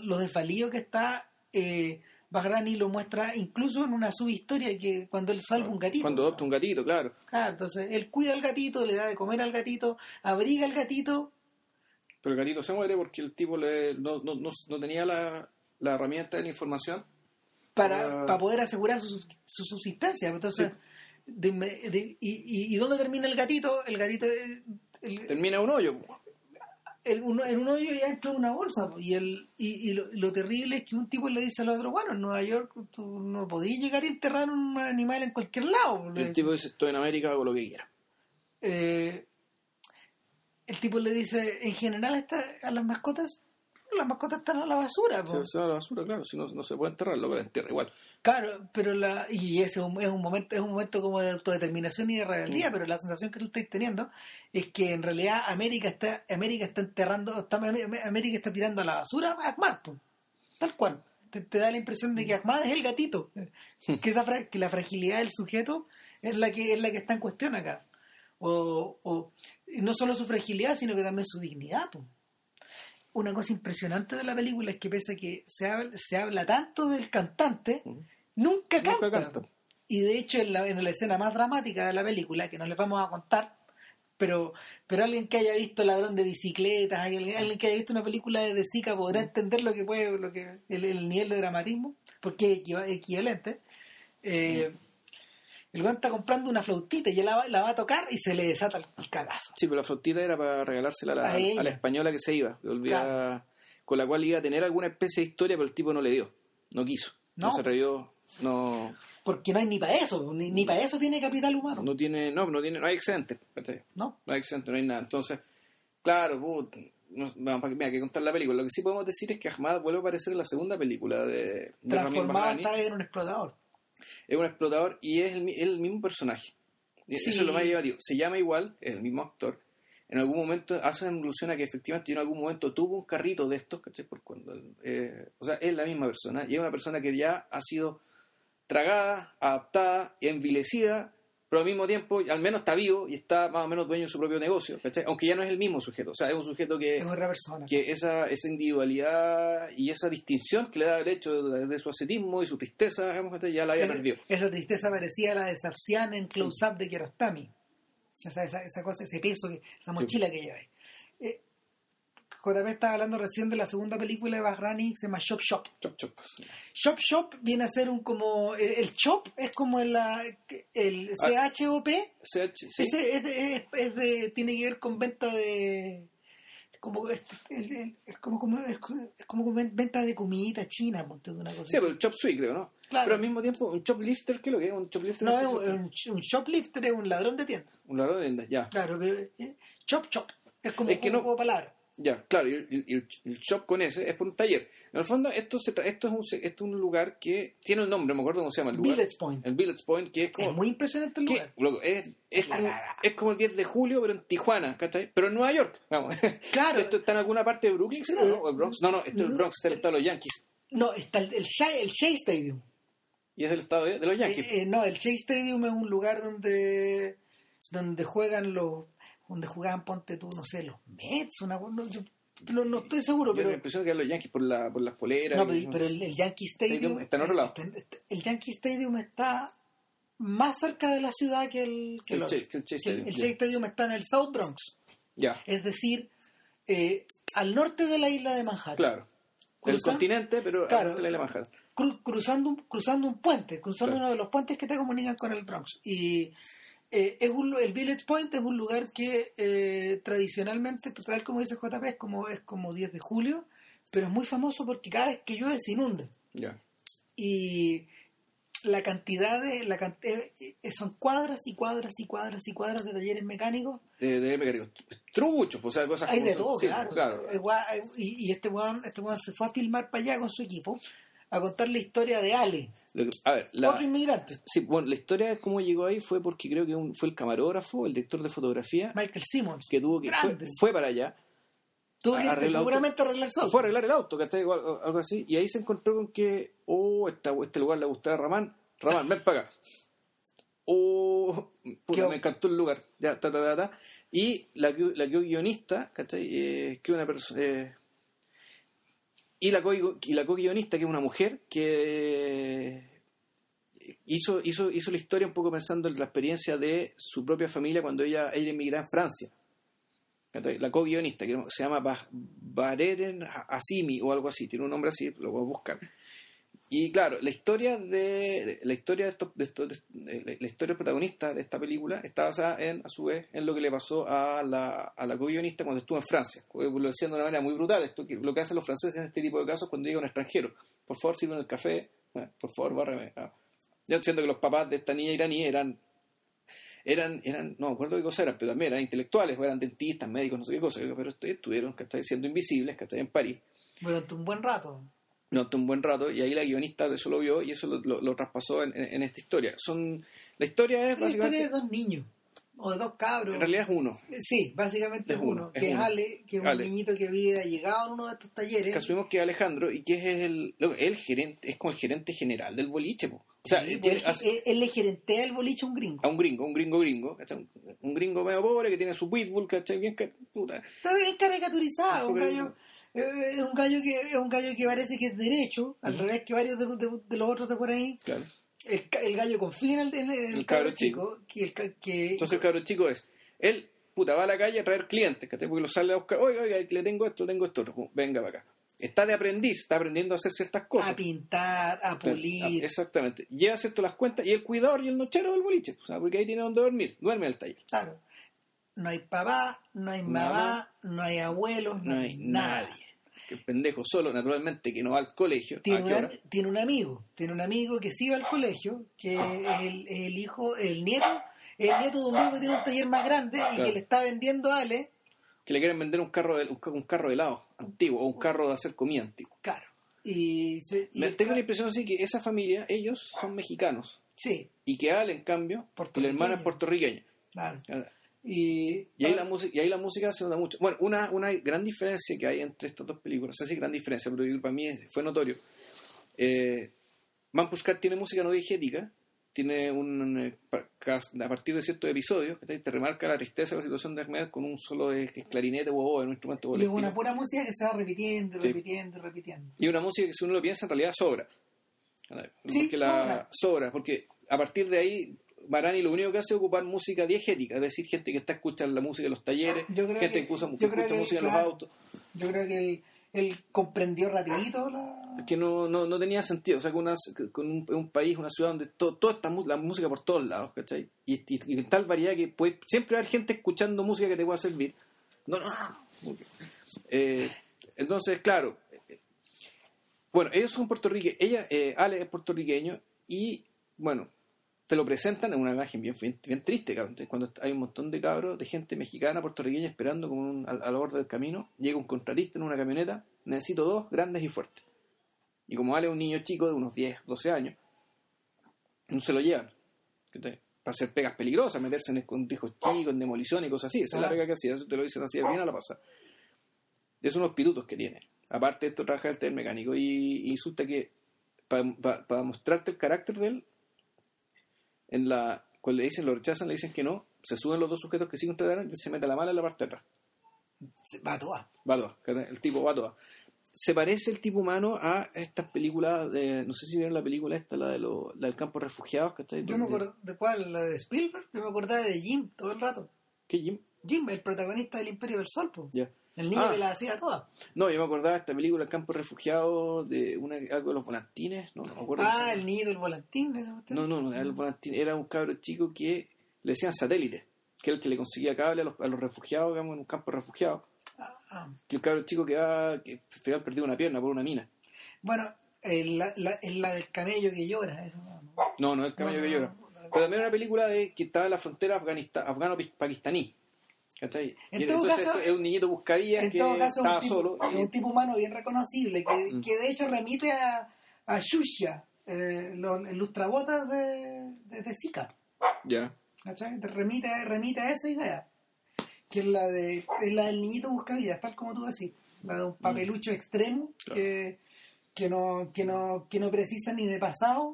que está eh, Bahrani lo muestra incluso en una subhistoria que cuando él salva un gatito Cuando adopta un gatito, claro. Claro, entonces él cuida al gatito le da de comer al gatito abriga al gatito Pero el gatito se muere porque el tipo le, no, no, no, no tenía la, la herramienta de la información. para, para poder asegurar su, su subsistencia entonces de inme- de- y, y, y dónde termina el gatito el gatito eh, el- Termina en un hoyo. el- en un hoyo ya entró una bolsa y el y, y lo, lo terrible es que un tipo le dice al otro bueno en Nueva York tú no podías llegar a enterrar un animal en cualquier lado po", le El tipo dice, estoy en América, hago lo que quiera. Eh, el tipo le dice en general está, a las mascotas las mascotas están a la basura po". Se, se va a la basura, claro, si no, no se puede enterrar, lo que la entierra igual. claro pero la y ese es un, es un momento es un momento como de autodeterminación y de rebeldía pero la sensación que tú estás teniendo es que en realidad América está América está enterrando está, América está tirando a la basura a Ahmad po. tal cual te, te da la impresión de que Ahmad es el gatito que esa fra- que la fragilidad del sujeto es la que es la que está en cuestión acá o, o no solo su fragilidad sino que también su dignidad po. Una cosa impresionante de la película es que pese a que se habla, se habla tanto del cantante Ujú. nunca canta, Nunca canta. y de hecho en la, en la escena más dramática de la película que no les vamos a contar pero pero alguien que haya visto Ladrón de Bicicletas alguien, alguien que haya visto una película de Sica podrá entender lo que puede lo que el, el nivel de dramatismo porque es equiva- equivalente. Eh, el weón está comprando una flautita y él la, va- la va a tocar y se le desata el, cagazo. Sí, pero la flautita era para regalársela a la, A ella. a la española que se iba, que volvía- con la cual iba a tener alguna especie de historia, pero el tipo no le dio, no quiso, no, No. se atrevió, no, porque no hay ni para eso ni, ni para eso tiene capital humano. No tiene, no, no tiene, no hay excedente, no. No hay excedente, no hay nada. Entonces, claro, put, no, no, mira, hay que contar la película. Lo que sí podemos decir es que Ahmad vuelve a aparecer en la segunda película de, de transformado esta vez en un explotador Es un explotador y es el, mismo personaje. Sí. Eso es lo más llamativo. Se llama igual, es el mismo actor. En algún momento hace una alusión a que efectivamente en algún momento tuvo un carrito de estos, ¿cachai? Por cuando, eh, o sea, es la misma persona y es una persona que ya ha sido tragada, adaptada, envilecida, pero al mismo tiempo al menos está vivo y está más o menos dueño de su propio negocio, ¿cachai? Aunque ya no es el mismo sujeto, o sea, es un sujeto que, es otra persona que esa, esa individualidad y esa distinción que le da el hecho de, de su ascetismo y su tristeza, ya la había perdido. esa tristeza parecía la de Safsian en Close Up de Kiarostami esa, esa, esa cosa, ese peso, esa mochila que lleva ahí. Eh, JP estaba hablando recién de la segunda película de Bahrani que se llama Shop Shop Chop, chop. Shop Shop viene a ser un como el, el Shop es como el, el Ah. CHOP CH, sí. ese es de, es- es de- tiene que ver con venta de como es, es como, como como venta de comidita china ponte tú una cosa Sí, así. pero el chop suey, creo, ¿no? Claro. Pero al mismo tiempo, un choplifter, ¿qué es lo que es? Un choplifter no es un, un, shoplifter es un ladrón de tienda un ladrón de tiendas, ya. claro pero eh, chop chop es como Es que un juego de palabras Ya, claro, y el, el- el shop con ese es por un taller. En el fondo, esto, se tra- esto, es un, esto es un lugar que tiene un nombre, no me acuerdo cómo se llama el lugar. Village Point El Village Point, que es como... es muy impresionante el lugar es, como, cagada. es como el 10 de julio, pero en Tijuana, ¿cachai? Pero en Nueva York, vamos. claro ¿Esto está en alguna parte de Brooklyn, ¿sí? ¿no? ¿O el Bronx? No, no, esto es el Bronx, está el estado de los Yankees. no está el, el, Shea, el Shea Stadium Y es el estado de, de los Yankees. Eh, eh, no, el Shea Stadium es un lugar donde donde juegan los donde jugaban ponte tú no sé los Mets una no, yo no, no estoy seguro Yo pero impresión que eran los Yankees por, la, por las poleras. no y- pero, el, el Yankee Stadium Stadium está en otro lado. está- el Yankee Stadium está más cerca de la ciudad que el que El el, Chase- que el Chase que el- Stadium, el. Shea Stadium está en el South Bronx Ya, es decir eh, al norte de la isla de Manhattan claro. El Cruzan- continente, pero Claro. la isla de Manhattan. cru- cruzando, un- cruzando un puente, cruzando Claro. uno de los puentes que te comunican con el Bronx. Y eh, es un, el Village Point es un lugar que eh, tradicionalmente, tal como dice JP, es como, es como 10 de julio, pero es muy famoso porque cada vez que llueve se inunda. Y la cantidad de... La eh, eh, son cuadras y cuadras y cuadras y cuadras de talleres mecánicos. De, de mecánicos. Truchos, o sea, cosas Hay como de son. todo, Sí, claro. Eh, Y, y este weón este se fue a filmar para allá con su equipo a contar la historia de Ale, Lo que- a ver, la, otro inmigrante. sí, bueno, la historia de cómo llegó ahí fue porque creo que un- fue el camarógrafo, el director de fotografía, Michael Simmons. que tuvo que fue, fue para allá, Tuvo que arregla auto. seguramente arreglar su auto. fue a arreglar el auto, ¿cachai? Algo, algo así, y ahí se encontró con que, oh, esta, este lugar le gustaba a Ramán, Ramán, ven para acá. oh, puta, me encantó el lugar, ya, ta, ta, ta, ta. Y la, que- la que guionista, ¿cachai? Eh, que una persona... eh, y la, co- co-guionista, que es una mujer, que hizo, hizo, hizo la historia un poco pensando en la experiencia de su propia familia cuando ella, ella emigró en Francia. La co-guionista, que se llama Ba- Bareren Asimi o algo así, tiene un nombre así, lo voy a buscar. Y claro, la historia de la historia de estos, de estos- de- protagonista de esta película está basada en, a su vez, en lo que le pasó a la, a la co-guionista cuando estuvo en Francia. Lo decían de una manera muy brutal, esto que lo que hacen los franceses en este tipo de casos cuando llega un extranjero. Por favor, sirven el café, eh, por favor, bárreme. Ah. Yo siento que los papás de esta niña iraní eran eran, eran, no me acuerdo qué cosa eran, pero también eran intelectuales, o eran dentistas, médicos, no sé qué cosa, pero estu- estuvieron, que siendo invisibles, que en París Durante un buen rato. Notó un buen rato y ahí la guionista de eso lo vio y eso lo, lo- lo traspasó en, esta historia. Son La historia es La historia de dos niños. O de dos cabros. En realidad es uno. Sí, básicamente Es uno, uno, es que es. Ale, que es un Ale. niñito que había llegado en uno de estos talleres. Que asumimos que es Alejandro y que es el, el gerente, es como el gerente general del boliche. po. O sea, Sí, pues, hace- él, él le gerentea el boliche a un gringo. a un gringo, un gringo gringo, ¿cachai? un, gringo medio pobre que tiene su pitbull, ¿cachai? Bien, puta. Está bien caricaturizado, un gallo, eh, es un gallo que es un gallo que parece que es derecho, al revés que varios de, de- de los otros de por ahí. Claro. El, el gallo confía en el, en el, El cabro cabro chico, que, que Entonces el cabrón chico es, él, puta, va a la calle a traer clientes, ¿cachai? Porque lo sale a buscar, oiga, oiga, le tengo esto, tengo esto, venga para acá. Está de aprendiz, está aprendiendo a hacer ciertas cosas. a pintar, a pulir. Exactamente. Lleva cierto las cuentas y el cuidador y el nochero del boliche. O sea, porque ahí tiene donde dormir. Duerme el taller. Claro. No hay papá, no hay mamá, Mamá. no hay abuelos, No hay nadie. Que el pendejo solo, naturalmente, que no va al colegio. Tiene, tiene un amigo, tiene un amigo que sí va al colegio, que es el, el hijo, el nieto, el nieto de un amigo que tiene un taller más grande y que le está vendiendo a Ale, Que le quieren vender un carro de, un, ca- un carro de helado antiguo o un carro de hacer comida antiguo. claro. Y, se- y Me- tengo la impresión así que esa familia, ellos son mexicanos. Sí, Y que Ale, en cambio, la hermana es puertorriqueña. claro. Y, Y ahí, la música, y ahí la música se nota mucho. Bueno, una, una gran diferencia que hay entre estas dos películas, no sé si gran diferencia, pero para mí fue notorio. Eh, Man Pushkar tiene música no diegética, tiene un. eh, a partir de ciertos episodios, que te remarca la tristeza de la situación de Ahmed con un solo de que es clarinete o oboe, un instrumento y es una pura música que se va repitiendo, Sí. repitiendo, repitiendo. Y una música que si uno lo piensa en realidad sobra. Sí, porque la, sobra. sobra, porque a partir de ahí Marani lo único que hace es ocupar música diegética, es decir, gente que está escuchando la música en los talleres, Yo creo gente que- que escucha, yo que creo escucha que, música en los autos. Yo creo que él, él comprendió rapidito la... que no, no, no tenía sentido. O sea, con, una, con un, un país, una ciudad donde to- toda esta la música por todos lados, ¿cachai? Y, y, y en tal variedad que puede, siempre va a haber gente escuchando música que te pueda servir. No, no, no. Eh, entonces, claro. eh, Bueno, ellos son puertorriqueños. Ella, eh, Ale es puertorriqueño y, bueno, te lo presentan en una imagen bien, bien, bien triste, cabrón. Cuando hay un montón de cabros, de gente mexicana, puertorriqueña, esperando como un, al, al borde del camino. Llega un contratista en una camioneta. Necesito dos grandes y fuertes. Y como Ale es un niño chico de unos 10, 12 años, no se lo llevan. Para hacer pegas peligrosas, meterse en escondrijos chicos, en demolición y cosas así. Esa es la Claro. pega que hacía. Eso te lo dicen así, bien a la pasada. Es unos pitutos que tiene. Aparte de esto, trabaja el mecánico. Y, y resulta que para mostrarte el carácter de él, en la, cuando le dicen, lo rechazan, le dicen que no, se suben los dos sujetos que sí contrataron y él se mete la mala en la parte de atrás. Va a. Va a el tipo va a. Se parece el tipo humano a estas películas de, no sé si vieron la película esta, la, de lo, la del campo de refugiados, ¿cachai? Yo me acuerdo de cuál, la de Spielberg, yo me acordaba de Jim todo el rato. ¿Qué, Jim? Jim, el protagonista del Imperio del Sol. Ya. el niño Ah. que la hacía toda. No, yo me acordaba de esta película, El campo de refugiados, de una, algo de los volantines, no, no me acuerdo. Ah, el niño del volantín, esa cuestión. No, no, no, era, el volantín, era un cabro chico que le decían satélite, que es el que le conseguía cable a los, a los refugiados, digamos, en un campo de refugiados. Ah, ah. Que el cabro chico que, va, que al final perdió una pierna por una mina. Bueno, eh, la, la, es la del camello que llora, eso no. no. No, no es el camello No, que llora. Pero también era una película de que estaba en la frontera afganista- afgano-pakistaní. ¿Cachai? En Y todo entonces caso- es un niñito buscadilla En que todo caso, estaba un tipo, solo. es un tipo humano bien reconocible, que, Mm. que de hecho remite a, a Shusha, eh, los el lustrabotas de, de, de Zika. Ya. ¿cachai? Te remite, remite a esa idea. Que es la de es la del niñito buscavidas, tal como tú decís. La de un papelucho extremo Claro. que, que, no, que, no, que no precisa ni de pasado,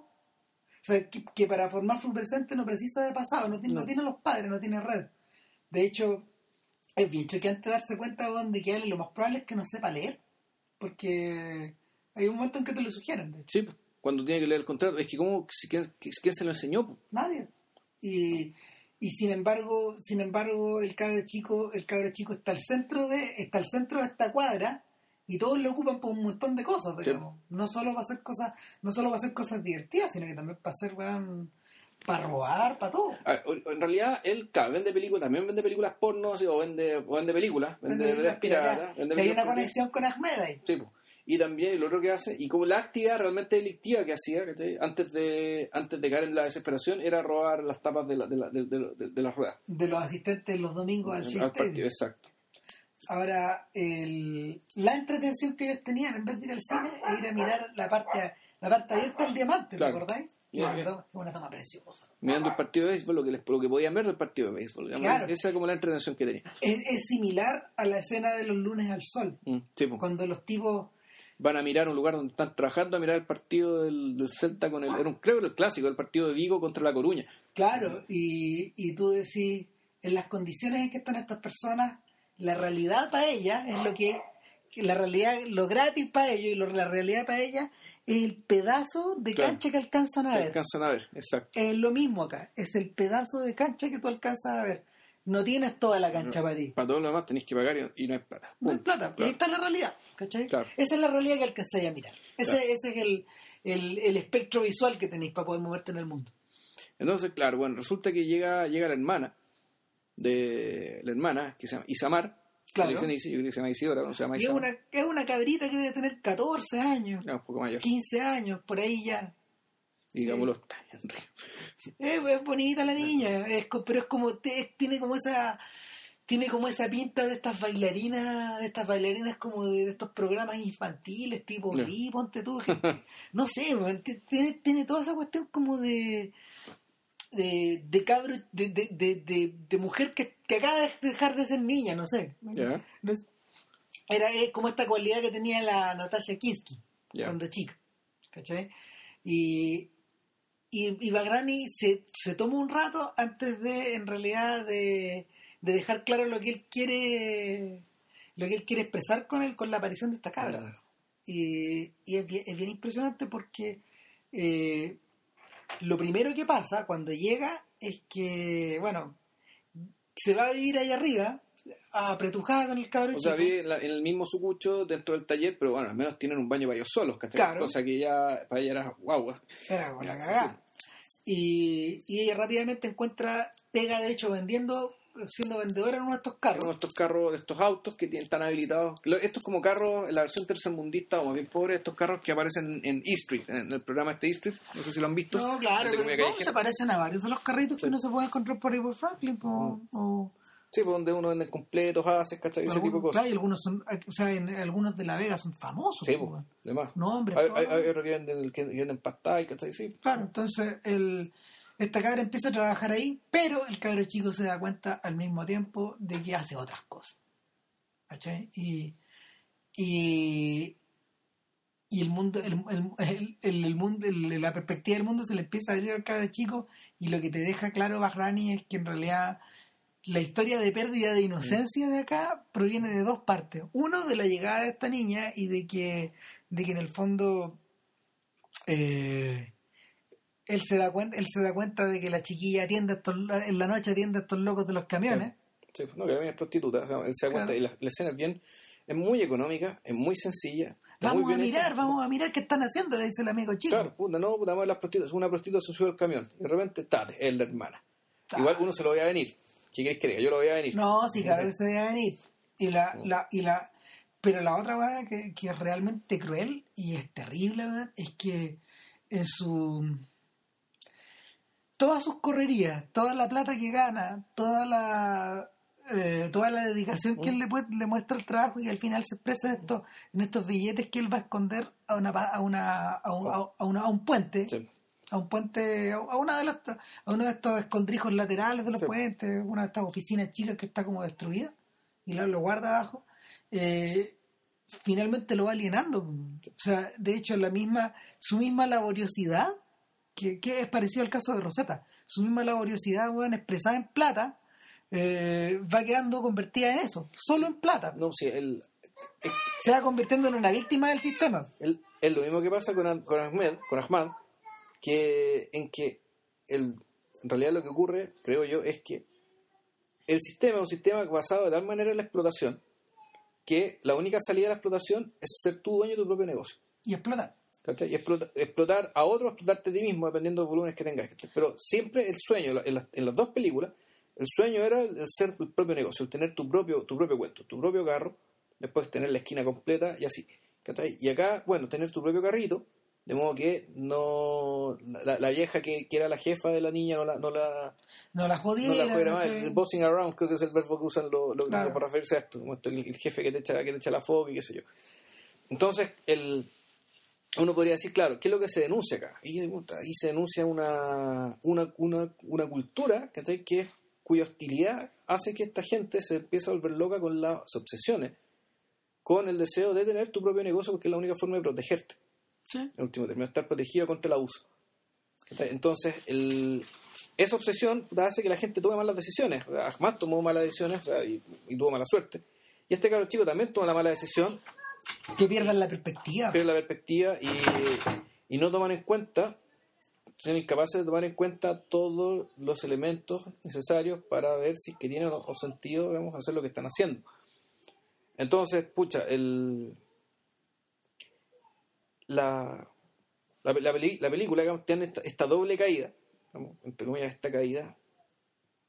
O sea, que, que para formar su presente no precisa de pasado, no tiene, no. No. tiene los padres, no tiene red. De hecho, es bien choqueante darse cuenta de que a él lo más probable es que no sepa leer. Porque hay un momento en que te lo sugieren, de hecho. Sí, pues, cuando tiene que leer el contrato. Es que, ¿cómo, si, ¿quién, quién se lo enseñó? Nadie. Y, y sin embargo, sin embargo, el cabro chico, el cabro chico está al centro de, está al centro de esta cuadra y todos lo ocupan por un montón de cosas, digamos. No solo va a hacer cosas, no solo va a hacer cosas divertidas, sino que también para hacer weón, para robar, para todo. En realidad, él, claro, vende películas, también vende películas porno, sí, o vende, o vende películas, vende, Vende vende piratas. piratas, vende Si hay una películas- conexión con Ahmed ahí. Sí, pues. Y también lo otro que hace, y como la actividad realmente delictiva que hacía, antes de antes de caer en la desesperación, era robar las tapas de, la, de, la, de, de- de- de las ruedas. de los asistentes los domingos al Al partido, exacto. Ahora, el, la entretención que ellos tenían en vez de ir al cine era ir a mirar la parte, la parte abierta del diamante, Claro. ¿te acordáis? Es una toma- es una toma preciosa. Mirando el partido de béisbol, lo que, les, lo que podían ver del partido de béisbol. Claro. Esa era como la entretención que tenía. Es, es similar a la escena de los lunes al sol, Mm, sí, pues. cuando los tipos Van a mirar un lugar donde están trabajando, a mirar el partido del, del Celta con el. Era un, creo que era el clásico, el partido de Vigo contra La Coruña. Claro, y, y tú decís, en las condiciones en que están estas personas, la realidad para ellas es lo que, que la realidad, lo gratis para ellos y lo- la realidad para ellas es el pedazo de Claro. cancha que alcanzan a Que ver. alcanzan a ver, exacto. Es lo mismo acá, es el pedazo de cancha que tú alcanzas a ver. No tienes toda la cancha No. para ti. Para todo lo demás tenéis que pagar y, y no hay plata. No hay plata, y ahí está la realidad, ¿cachai? Claro. Esa es la realidad que alcanzáis a mirar. Ese, ese es el, el, el espectro visual que tenéis para poder moverte en el mundo. Entonces, claro, bueno, resulta que llega, llega la hermana de la hermana, que se llama Isamar. Claro. Yo creo que se llama Isidora, no se llama es una, es una cabrita que debe tener 14 años. No, un poco mayor. 15 años, por ahí ya. Digámoslo, está bien. Es, es bonita la niña, es, pero es como, tiene como esa tiene como esa pinta de estas bailarinas, de estas bailarinas como de, de estos programas infantiles, tipo. Glee, ponte tú. que- no sé, man, tiene, tiene toda esa cuestión como de de, de cabro, de, de, de, de, de mujer que, que acaba de dejar de ser niña, no sé. No es- era es como esta cualidad que tenía la Natasha Kinski ya. cuando chica. ¿Cachai? Y, y, y Bagrani se, se toma un rato antes de, en realidad, de, de dejar claro lo que él quiere lo que él quiere expresar con él, con la aparición de esta cabra. Y, y es, bien, es bien impresionante porque eh, lo primero que pasa cuando llega es que, bueno, se va a vivir ahí arriba, apretujada con el cabro O sea, vive en, la- en el mismo sucucho dentro del taller, pero bueno, al menos tienen un baño para ellos solos, ¿cachai? Claro. Cosa que ya para ella era guagua. Era la cagada. Y, y ella rápidamente encuentra, pega de hecho vendiendo, siendo vendedora en uno de estos Uno carros. de estos carros, de estos autos que están habilitados. Estos como carros, en la versión tercermundista o más bien pobre, estos carros que aparecen en E Street, en el programa este E Street, no sé si lo han visto. No, claro, pero no, se parecen a varios de los carritos que Sí. uno se puede encontrar por ahí por Franklin. po- o- Sí, pues donde uno vende completos, haces, ¿cachai? Ese tipo de cosas. claro, y algunos son, o sea, en, algunos de La Vega son famosos. Sí, pues, demás. No, hombre, Hay, hay, hay otros que venden, que venden pastas, ¿cachai? Sí. Claro, entonces el, esta cabra empieza a trabajar ahí, pero el cabro chico se da cuenta al mismo tiempo de que hace otras cosas. Y, y, y el mundo, el, el, el- mundo la perspectiva del mundo se le empieza a abrir al cabro chico y lo que te deja claro Bahrani es que en realidad la historia de pérdida de inocencia de acá proviene de dos partes. Uno, de la llegada de esta niña y de que, de que en el fondo eh, él se da cuenta él se da cuenta de que la chiquilla atiende a estos, en la noche atiende a estos locos de los camiones. Sí, pues no, que es prostituta. O sea, él se da cuenta y la, la escena es bien, es muy económica, es muy sencilla. muy Vamos a mirar, hecha. vamos a mirar qué están haciendo, le dice el amigo chico. Claro, puta, no, puta madre, las prostitutas. Una prostituta se subió al camión y de repente, tate, es la hermana. Igual uno se lo voy a venir. ¿Qué querés que diga? Yo lo voy a venir. No, sí, claro que se debe venir. Y la, la, y la, pero la otra weá que, que es realmente cruel y es terrible, weón, es que en su todas sus correrías, toda la plata que gana, toda la eh, toda la dedicación que él le, pue- le muestra al trabajo y al final se expresa en estos, en estos billetes que él va a esconder a una a una a un, a una- a un puente Sí. a un puente, a una de las, a uno de estos escondrijos laterales de los Sí. puentes, una de estas oficinas chicas que está como destruida y lo, lo guarda abajo, eh, finalmente lo va alienando. O sea, de hecho, la misma, su misma laboriosidad que, que es parecido al caso de Rosetta. Su misma laboriosidad, weón, expresada en plata, eh, va quedando convertida en eso, solo en plata. No, sí, el, Se va convirtiendo en una víctima del sistema. es lo mismo que pasa con, Ahmed, con Ahmad, que en que el, en realidad lo que ocurre, creo yo, es que el sistema es un sistema basado de tal manera en la explotación que la única salida de la explotación es ser tú dueño de tu propio negocio. Y explota. ¿Cachai? Y explota- explotar a otro, explotarte a ti mismo, dependiendo de los volúmenes que tengas. ¿cachai? Pero siempre el sueño, en las, en las dos películas, el sueño era el ser tu propio negocio, el tener tu propio, tu propio cuento, tu propio carro, después tener la esquina completa y así. ¿cachai? Y acá, bueno, tener tu propio carrito, de modo que no la, la vieja que, que era la jefa de la niña no la, no la, No la no jodiera. la mal. ¿cachai? El bossing around creo que es el verbo que usan los lo, Claro. para referirse a esto, como esto, el, el jefe que te echa, que te echa la foca y qué sé yo. Entonces, el, uno podría decir, claro, ¿qué es lo que se denuncia acá? Y puta, ahí se denuncia una, una, una, una cultura ¿cachai? que cuya hostilidad hace que esta gente se empiece a volver loca con las obsesiones, con el deseo de tener tu propio negocio porque es la única forma de protegerte Sí. en último término, estar protegido contra el abuso. Entonces, el, esa obsesión hace que la gente tome malas decisiones. Ahmad tomó malas decisiones o sea, y, y tuvo mala suerte. Y este cabro chico también toma la mala decisión, Que pierdan la perspectiva. pierde la perspectiva y, y no toman en cuenta, son incapaces de tomar en cuenta todos los elementos necesarios para ver si que tiene o, sentido hacer lo que están haciendo. Entonces, pucha, el, la, la, la película tiene esta, esta doble caída, digamos, entre comillas, esta caída,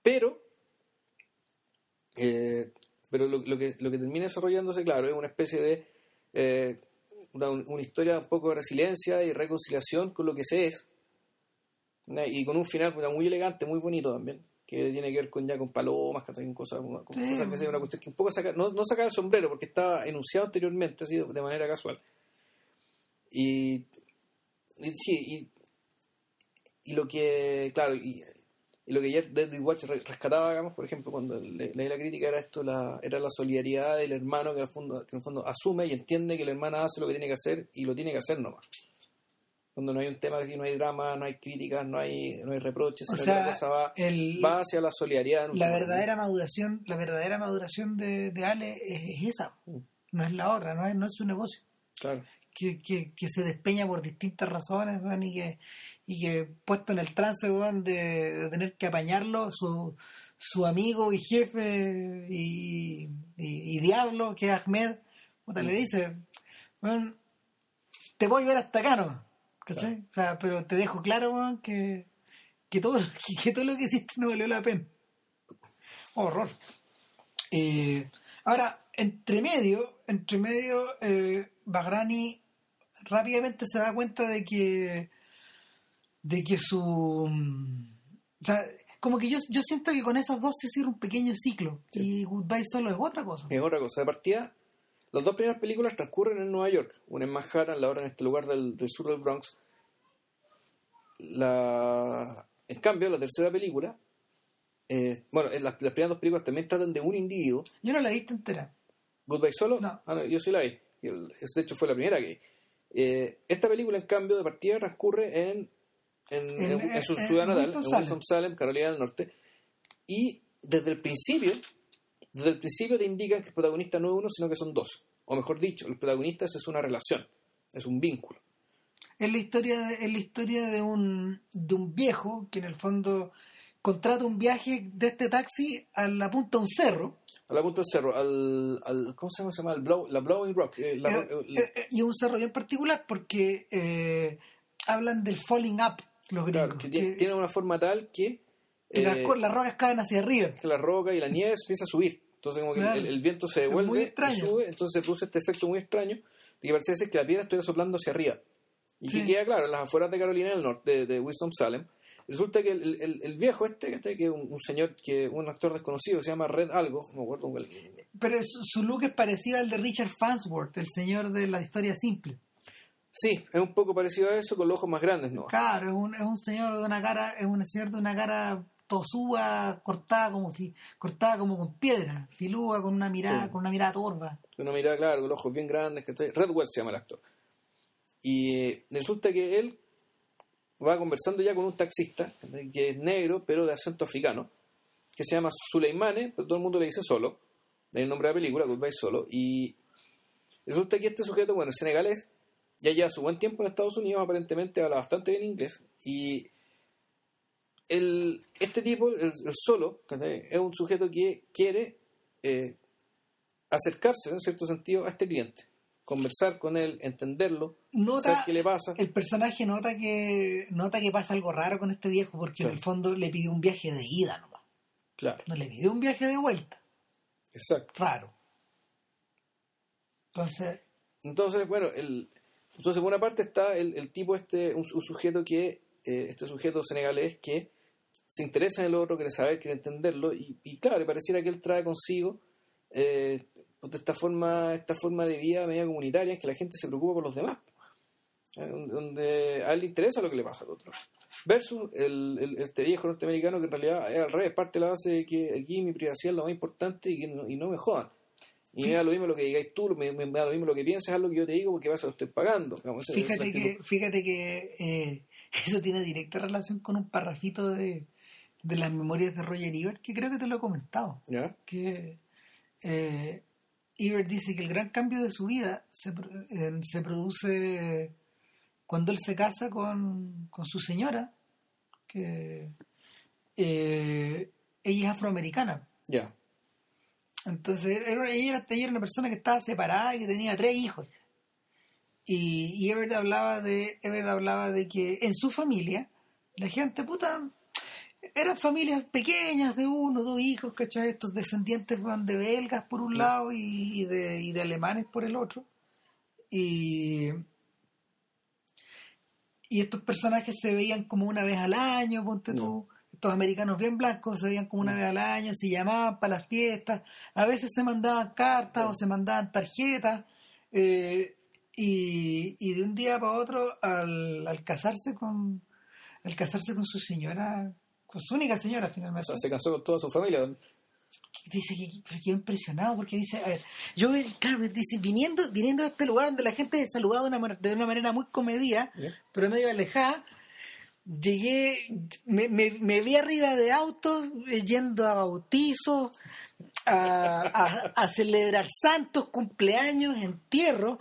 pero, eh, pero lo, lo que, lo que termina desarrollándose, claro, es una especie de eh, una, una historia un poco de resiliencia y reconciliación con lo que se es, y con un final muy elegante, muy bonito también, que tiene que ver con ya con palomas, con cosas, con Sí. cosas que sea una cuestión que un poco saca, no, no saca el sombrero porque estaba enunciado anteriormente, así de, de manera casual. Y, y sí, y, y lo que, claro, y, y lo que ayer Deadly Watch re- rescataba, digamos, por ejemplo, cuando le- leí la crítica, era esto, la, era la solidaridad del hermano que en, el fondo, que en el fondo asume y entiende que la hermana hace lo que tiene que hacer y lo tiene que hacer nomás. Cuando no hay un tema, aquí no hay drama, no hay críticas, no hay, no hay reproches, O sino que la cosa va, el- va hacia la solidaridad. la verdadera maduración, la verdadera maduración de, de Ale es, es esa, no es la otra, no es, no es su negocio. Claro. Que, que, que se despeña por distintas razones, weón, y que, y que puesto en el trance, weón, de, de tener que apañarlo, su, su amigo y jefe y, y, y diablo, que es Ahmed, puta, le dice, weón, te voy a ver hasta acá, ¿no? ¿Cachai? O sea, pero te dejo claro, weón, que, que, todo, que, que todo lo que hiciste no valió la pena. Horror. Eh, ahora, entre medio, entre medio, eh, Bagrani rápidamente se da cuenta de que de que su mm, o sea, como que yo, yo siento que con esas dos se cierra un pequeño ciclo y Goodbye solo es otra cosa. Es otra cosa. De partida, las dos primeras películas transcurren en Nueva York. Una en Manhattan, la otra en este lugar del, del sur del Bronx. La... En cambio, la tercera película, eh, bueno, las, las primeras dos películas también tratan de un individuo. Yo no la visto entera. Goodbye Solo, No. Ah, no, yo sí la vi. De hecho, fue la primera que vi. Eh, esta película, en cambio, de partida transcurre en, en, En- en- en su ciudad natal, en Winston-Salem, Carolina del Norte. Y desde el principio, desde el principio te indican que el protagonista no es uno, sino que son dos. O mejor dicho, los protagonistas es una relación, es un vínculo. Es la historia de, es la historia de un de un viejo que en el fondo contrata un viaje de este taxi a la punta de un cerro A la punta del cerro, al, al ¿cómo se llama? El Blow- la Blowing Rock. eh, la- Eh, eh, y un cerro bien particular porque hablan del falling up los claro, gringos que que, tiene, tiene una forma tal que, que las, eh, co- las rocas caen hacia arriba que la roca y la nieve empieza a subir. Entonces como que Claro. el, el viento se devuelve y sube, entonces se produce este efecto muy extraño de que parece ser que la piedra estuviera soplando hacia arriba. Y Sí. que queda claro, en las afueras de Carolina del Norte, de, de Winston-Salem, resulta que el, el- el viejo este, que, este, que un, un señor, que un actor desconocido que se llama Red Algo, no me acuerdo, pero su, su look es parecido al de Richard Farnsworth el señor de la historia simple sí, es un poco parecido a eso, con los ojos más grandes, ¿no? claro es un, es un señor de una cara es un señor de una cara tosúa cortada como fi- cortada como con piedra filúa con una mirada Sí. con una mirada torva Una mirada, claro, con los ojos bien grandes, que Red West se llama el actor. Y eh, resulta que él va conversando ya con un taxista que es negro, pero de acento africano, que se llama Suleimane, pero todo el mundo le dice solo, el nombre de la película, Goodbye Solo, y resulta que este sujeto, bueno, es senegalés, ya lleva su buen tiempo en Estados Unidos, aparentemente habla bastante bien inglés, y el, este tipo, el, solo, es un sujeto que quiere eh, acercarse, en cierto sentido, a este cliente conversar con él, entenderlo, nota, saber qué le pasa. El personaje nota que nota que pasa algo raro con este viejo porque en el fondo le pidió un viaje de ida nomás. Claro. No le pidió un viaje de vuelta. Exacto. Raro. Entonces. Entonces, bueno, el, entonces por una parte está el, tipo este, un, sujeto que, eh, este sujeto senegalés que se interesa en el otro, quiere saber, quiere entenderlo, y, claro, pareciera que él trae consigo eh, esta forma, esta forma de vida media comunitaria en que la gente se preocupa por los demás, ¿eh? donde a él le interesa lo que le pasa al otro. Versus el, este viejo norteamericano que en realidad es al revés, parte de la base de que aquí mi privacidad es lo más importante y, que no, y no me jodan. Y me da lo mismo lo que digáis tú, me, da lo mismo lo que pienses, haz lo que yo te digo porque vas a lo estoy pagando. fíjate, que, fíjate que eh, eso tiene directa relación con un parrafito de, de las memorias de Roger Ebert que creo que te lo he comentado. Que eh, Ebert dice que el gran cambio de su vida se, se produce cuando él se casa con, con su señora, que eh, ella es afroamericana. Ya. Entonces, ella era, ella era, una persona que estaba separada y que tenía tres hijos. Y, y Ebert hablaba de hablaba de que en su familia la gente puta eran familias pequeñas de uno, dos hijos, ¿cachai? Estos descendientes van de belgas por un lado y, de, y de alemanes por el otro. Y, y estos personajes se veían como una vez al año, ponte tú. Estos americanos bien blancos se veían como una vez al año, se llamaban para las fiestas, a veces se mandaban cartas o se mandaban tarjetas. Eh, y, y, de un día para otro, al, al casarse con al casarse con su señora con su única señora finalmente. O sea, se casó con toda su familia. Dice que quedó impresionado porque dice, a ver, yo, claro, dice, viniendo, viniendo a este lugar donde la gente es saludada de una, de una manera muy comedida, pero medio alejada, llegué, me, me, vi arriba de autos, eh, yendo a bautizos, a, a, celebrar santos, cumpleaños, entierros.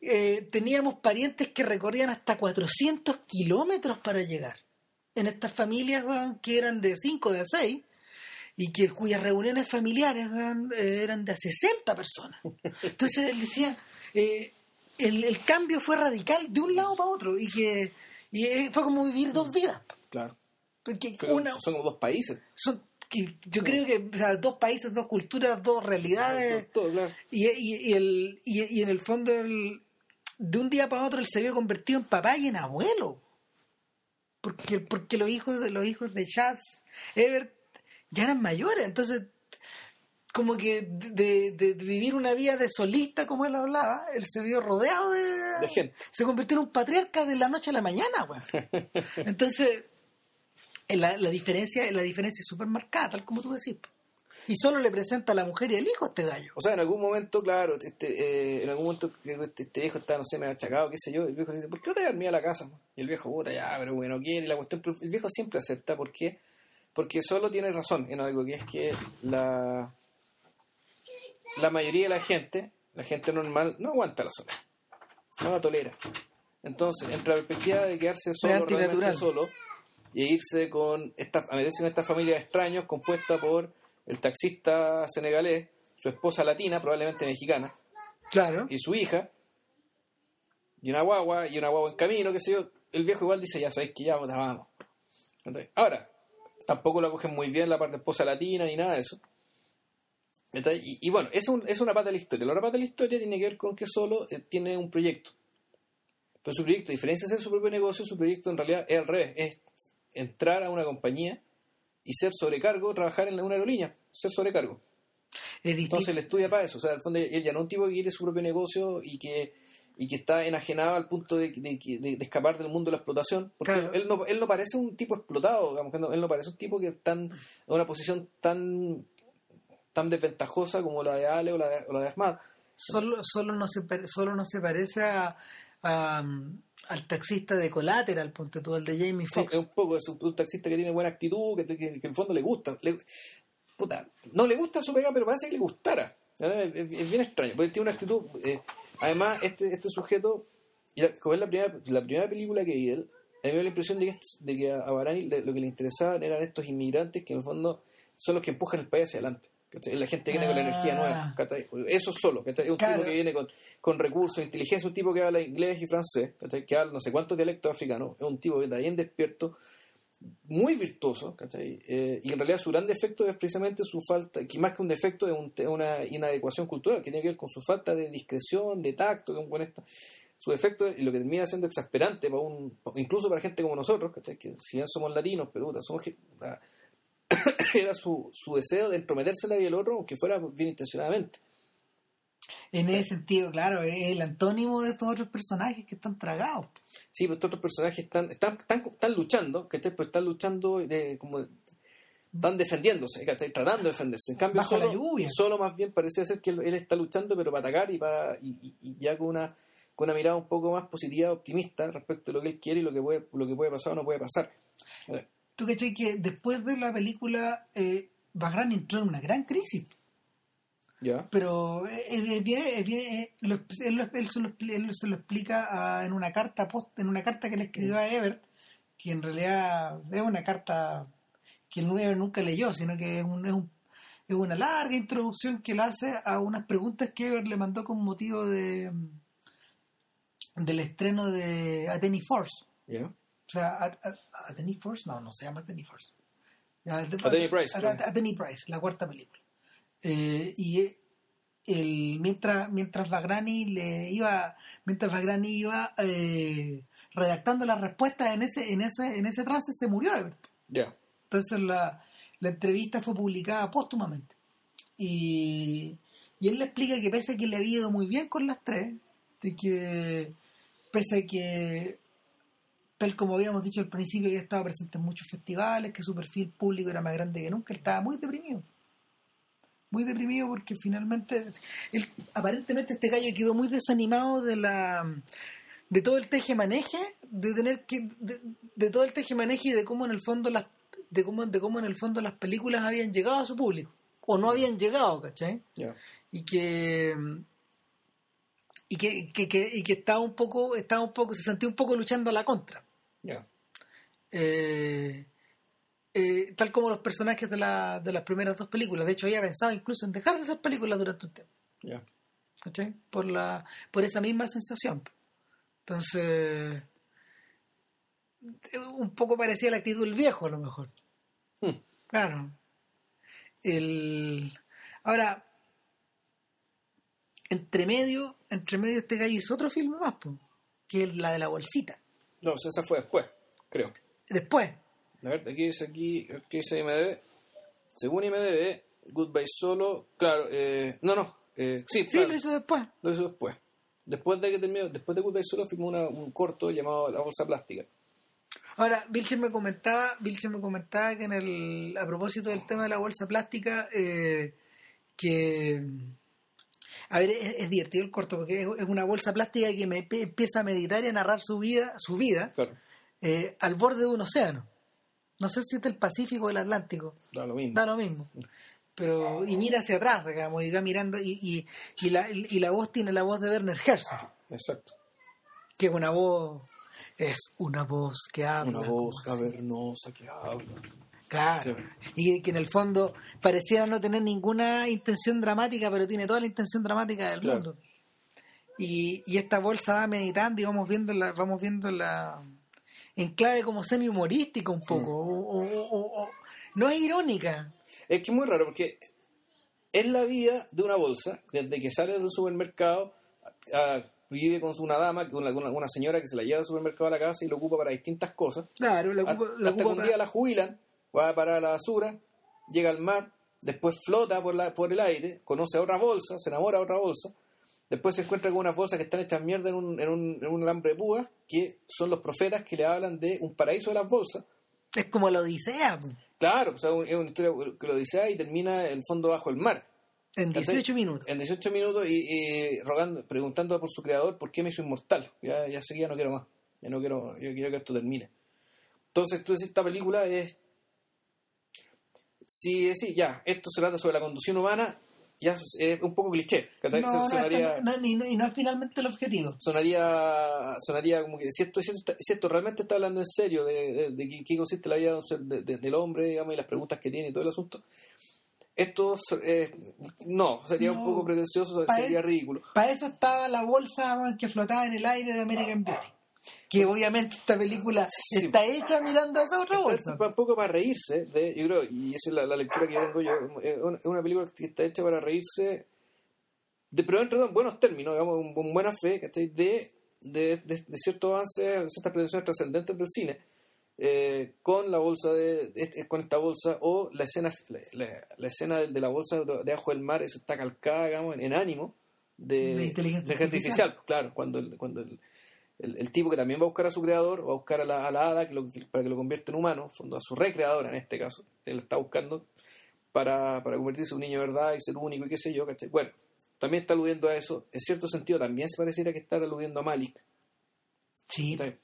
Eh, teníamos parientes que recorrían hasta 400 kilómetros para llegar en estas familias que eran de 5, de 6, y que cuyas reuniones familiares eh, eran de 60 personas. Entonces él decía, eh, el, cambio fue radical de un lado para otro y que y fue como vivir dos vidas. Claro. son como dos países. Son, yo creo que dos países, dos culturas, dos realidades. y, y, el, y, en el fondo, de un día para otro, él se vio convertido en papá y en abuelo porque, porque los hijos de los hijos de Chaz Ebert ya eran mayores, entonces como que de, de, vivir una vida de solista como él hablaba, él se vio rodeado de, gente. Se convirtió en un patriarca de la noche a la mañana, güey. Entonces, la, la diferencia, la diferencia es súper marcada, tal como tú decís y solo le presenta a la mujer y al hijo a este gallo. O sea, en algún momento, claro, este, eh, en algún momento este, este, viejo está, no sé, me ha achacado, qué sé yo, el viejo dice, ¿por qué no te dormir a la casa? Y el viejo, puta, ya, pero bueno, quiere, y la cuestión, el viejo siempre acepta, ¿por qué? Porque solo tiene razón en algo, que es que la, la mayoría de la gente, la gente normal, no aguanta la soledad, no la tolera. Entonces, entre la perspectiva de quedarse solo, realmente solo, y irse con esta, a meterse en esta familia de extraños compuesta por el taxista senegalés, su esposa latina, probablemente mexicana, claro. y su hija, y una guagua, y una guagua en camino, qué sé yo, el viejo igual dice, ya sabéis que ya vamos. ahora, tampoco lo cogen muy bien la parte de esposa latina ni nada de eso. Y, y, bueno, es, un, es una pata de la historia. La otra pata de la historia tiene que ver con que solo eh, tiene un proyecto. Pero su proyecto, a diferencia de ser su propio negocio, su proyecto en realidad es al revés. Es entrar a una compañía y ser sobrecargo, trabajar en una aerolínea, ser sobrecargo. Entonces él estudia para eso. O sea, al fondo él ya no es un tipo que quiere su propio negocio y que, y que está enajenado al punto de, de, escapar del mundo de la explotación. Porque él, no, él no parece un tipo explotado, digamos, él no parece un tipo que está en una posición tan, tan desventajosa como la de Ale o la de, o la de Asmad. Solo, solo, no se, solo no se parece a, al taxista de Collateral, ponte todo el de Jamie Foxx. es un poco es un, taxista que tiene buena actitud, que, que, en el fondo le gusta. puta, no le gusta su pega, pero parece que le gustara. Es, bien extraño, porque tiene una actitud. Eh, además, este, este sujeto, como es la primera, la primera película que vi él, a mí me da la impresión de que, de que a Barani lo que le interesaban eran estos inmigrantes que en el fondo son los que empujan el país hacia adelante. La gente que viene con la energía nueva. Ah. Eso solo. Es un tipo que viene con, con, recursos, inteligencia, un tipo que habla inglés y francés, que habla no sé cuántos dialectos africanos. Es un tipo que está bien despierto, muy virtuoso. Eh, y en realidad su gran defecto es precisamente su falta, que más que un defecto es una inadecuación cultural, que tiene que ver con su falta de discreción, de tacto, que un su defecto y lo que termina siendo exasperante para un incluso para gente como nosotros que si bien somos latinos pero somos era su, su deseo de entrometerse en la vida del otro, aunque fuera bien intencionadamente. En ese sentido, claro, es el antónimo de estos otros personajes que están tragados. Sí, pues estos otros personajes están, están, están, luchando, que pues están luchando de, como están defendiéndose, están tratando de defenderse. En cambio, solo, solo más bien parece ser que él, está luchando, pero para atacar y para y, ya con una con una mirada un poco más positiva, optimista respecto a lo que él quiere y lo que puede, lo que puede pasar o no puede pasar. Tú que después de la película, eh, Bagrán entró en una gran crisis. Ya. Pero él, se lo explica en una carta post, en una carta que le escribió a Ebert, que en realidad es una carta que Ebert nunca leyó, sino que es, un, es, un, es una larga introducción que le hace a unas preguntas que Ebert le mandó con motivo de del estreno de Ateni Force. O sea, a, a, Force, no, no se llama Ateni Force. A Danny Price. A, Price, la cuarta película. Eh, y el, mientras, mientras Bagrani le iba, mientras Bagrani iba eh, redactando las respuestas en ese, en ese, en ese trance, se murió Ya. Entonces la, la entrevista fue publicada póstumamente. Y, y él le explica que pese a que le había ido muy bien con las tres, de que pese a que tal como habíamos dicho al principio, había estado presente en muchos festivales, que su perfil público era más grande que nunca, él estaba muy deprimido. Muy deprimido porque finalmente, él, aparentemente este gallo quedó muy desanimado de la de todo el teje-maneje, de tener que, de, todo el teje-maneje y de cómo en el fondo las de cómo, de cómo en el fondo las películas habían llegado a su público o no habían llegado, ¿cachai? Y que y que, que, que, y que estaba un poco estaba un poco se sentía un poco luchando a la contra eh, eh, tal como los personajes de, la, de las primeras dos películas. De hecho, había pensado incluso en dejar de hacer películas durante un tiempo. Por, la, por esa misma sensación. Entonces, un poco parecía la actitud del viejo, a lo mejor. Hmm. Claro. El... Ahora, entre medio, entre medio este gallo hizo otro filme más, que es la de la bolsita. No, esa fue después, creo. Después. A ver, aquí dice aquí, aquí dice IMDB. Según IMDB, Goodbye Solo, claro, eh, no, no, eh, sí, sí lo hizo después. Lo hizo después. Después de que terminó, después de Goodbye Solo filmó un corto llamado La Bolsa Plástica. Ahora, Vilche me comentaba, me comentaba que en el, a propósito del tema de la bolsa plástica, eh, que a ver, es, divertido el corto porque es, una bolsa plástica que me empieza a meditar y a narrar su vida, su vida eh, al borde de un océano. No sé si es el Pacífico o el Atlántico. Da lo mismo. Da lo mismo. Pero, y mira hacia atrás, digamos, y va mirando, y, y, la, y la voz tiene la voz de Werner Herzog. Exacto. Que es una voz, es una voz que habla. Una voz cavernosa que habla. Claro. Y que en el fondo pareciera no tener ninguna intención dramática, pero tiene toda la intención dramática del mundo. Y, y, esta bolsa va meditando y vamos viendo la, vamos viendo la en clave como semi humorística un poco. Mm. O, no es irónica. Es que es muy raro porque es la vida de una bolsa, desde que sale del supermercado, vive con una dama, una, una, señora que se la lleva al supermercado a la casa y lo ocupa para distintas cosas. Claro, la ocupa, hasta, que un día la jubilan va a parar a la basura, llega al mar, después flota por, la, por el aire, conoce a otra bolsa, se enamora de otra bolsa, después se encuentra con unas bolsas que están hechas mierda en un, en un, en un alambre de púas, que son los profetas que le hablan de un paraíso de las bolsas. Es como la Odisea. Claro, es una historia que lo Odisea y termina el fondo bajo el mar. En ¿cachai? 18 minutos. En 18 minutos y, y rogando, preguntando por su creador por qué me hizo inmortal. Ya, ya sé que ya no quiero más. Ya no quiero, yo quiero que esto termine. Entonces, tú decís, esta película es. Sí, sí, ya, esto se trata sobre la conducción humana, ya es, es un poco cliché. No, sonaría, y, no, y no es finalmente el objetivo. sonaría, sonaría como que si esto, si esto, si esto realmente está hablando en serio de, de, de qué- qué consiste la vida de del hombre, digamos, y las preguntas que tiene y todo el asunto, esto eh, no, sería un poco pretencioso, sería ridículo. Para eso estaba la bolsa que flotaba en el aire de American Beauty. Que obviamente esta película Sí. está hecha mirando a esa otra Está bolsa. un poco para reírse, de, yo creo, y esa es la, la lectura que yo tengo yo, es una, película que está hecha para reírse, de, pero dentro de buenos términos, digamos, con, buena fe. De, de, de, ciertos avances, de ciertas pretensiones trascendentes del cine, eh, con la bolsa de, de- con esta bolsa, o la escena la, la- la escena de, de la bolsa de, abajo del mar, está calcada, digamos, en, en ánimo de, inteligencia artificial, claro, cuando el, cuando el, el, el tipo que también va a buscar a su creador, va a buscar a la, a la hada que lo- que- para que lo convierta en humano, fondo a su recreadora en este caso, él está buscando para, para convertirse en un niño de verdad y ser único y qué sé yo, ¿cachai? Bueno, también está aludiendo a eso, en cierto sentido también se pareciera que está aludiendo a Malik. Sí. ¿cachai?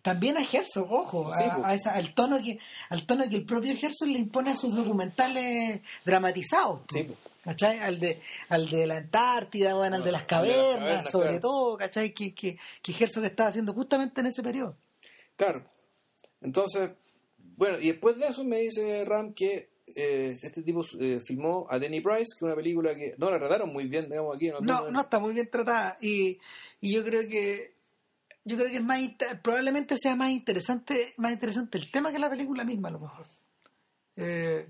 También a Herzog, ojo, Sí, a- esa- al, tono que, al tono que el propio Herzog le impone a sus documentales dramatizados. Sí, po. ¿Cachai? Al de, al de la Antártida, bueno, al de las cavernas, sobre claro. todo, ¿cachai? Que, que, que Herzog estaba haciendo justamente en ese periodo. Claro. Entonces, bueno, y después de eso me dice Ram que eh, este tipo eh, filmó a Danny Price, que es una película que no la trataron muy bien, digamos, aquí en No, algunos- no está muy bien tratada y, y yo creo que yo creo que es más probablemente sea más interesante más interesante el tema que la película misma a lo mejor. Eh,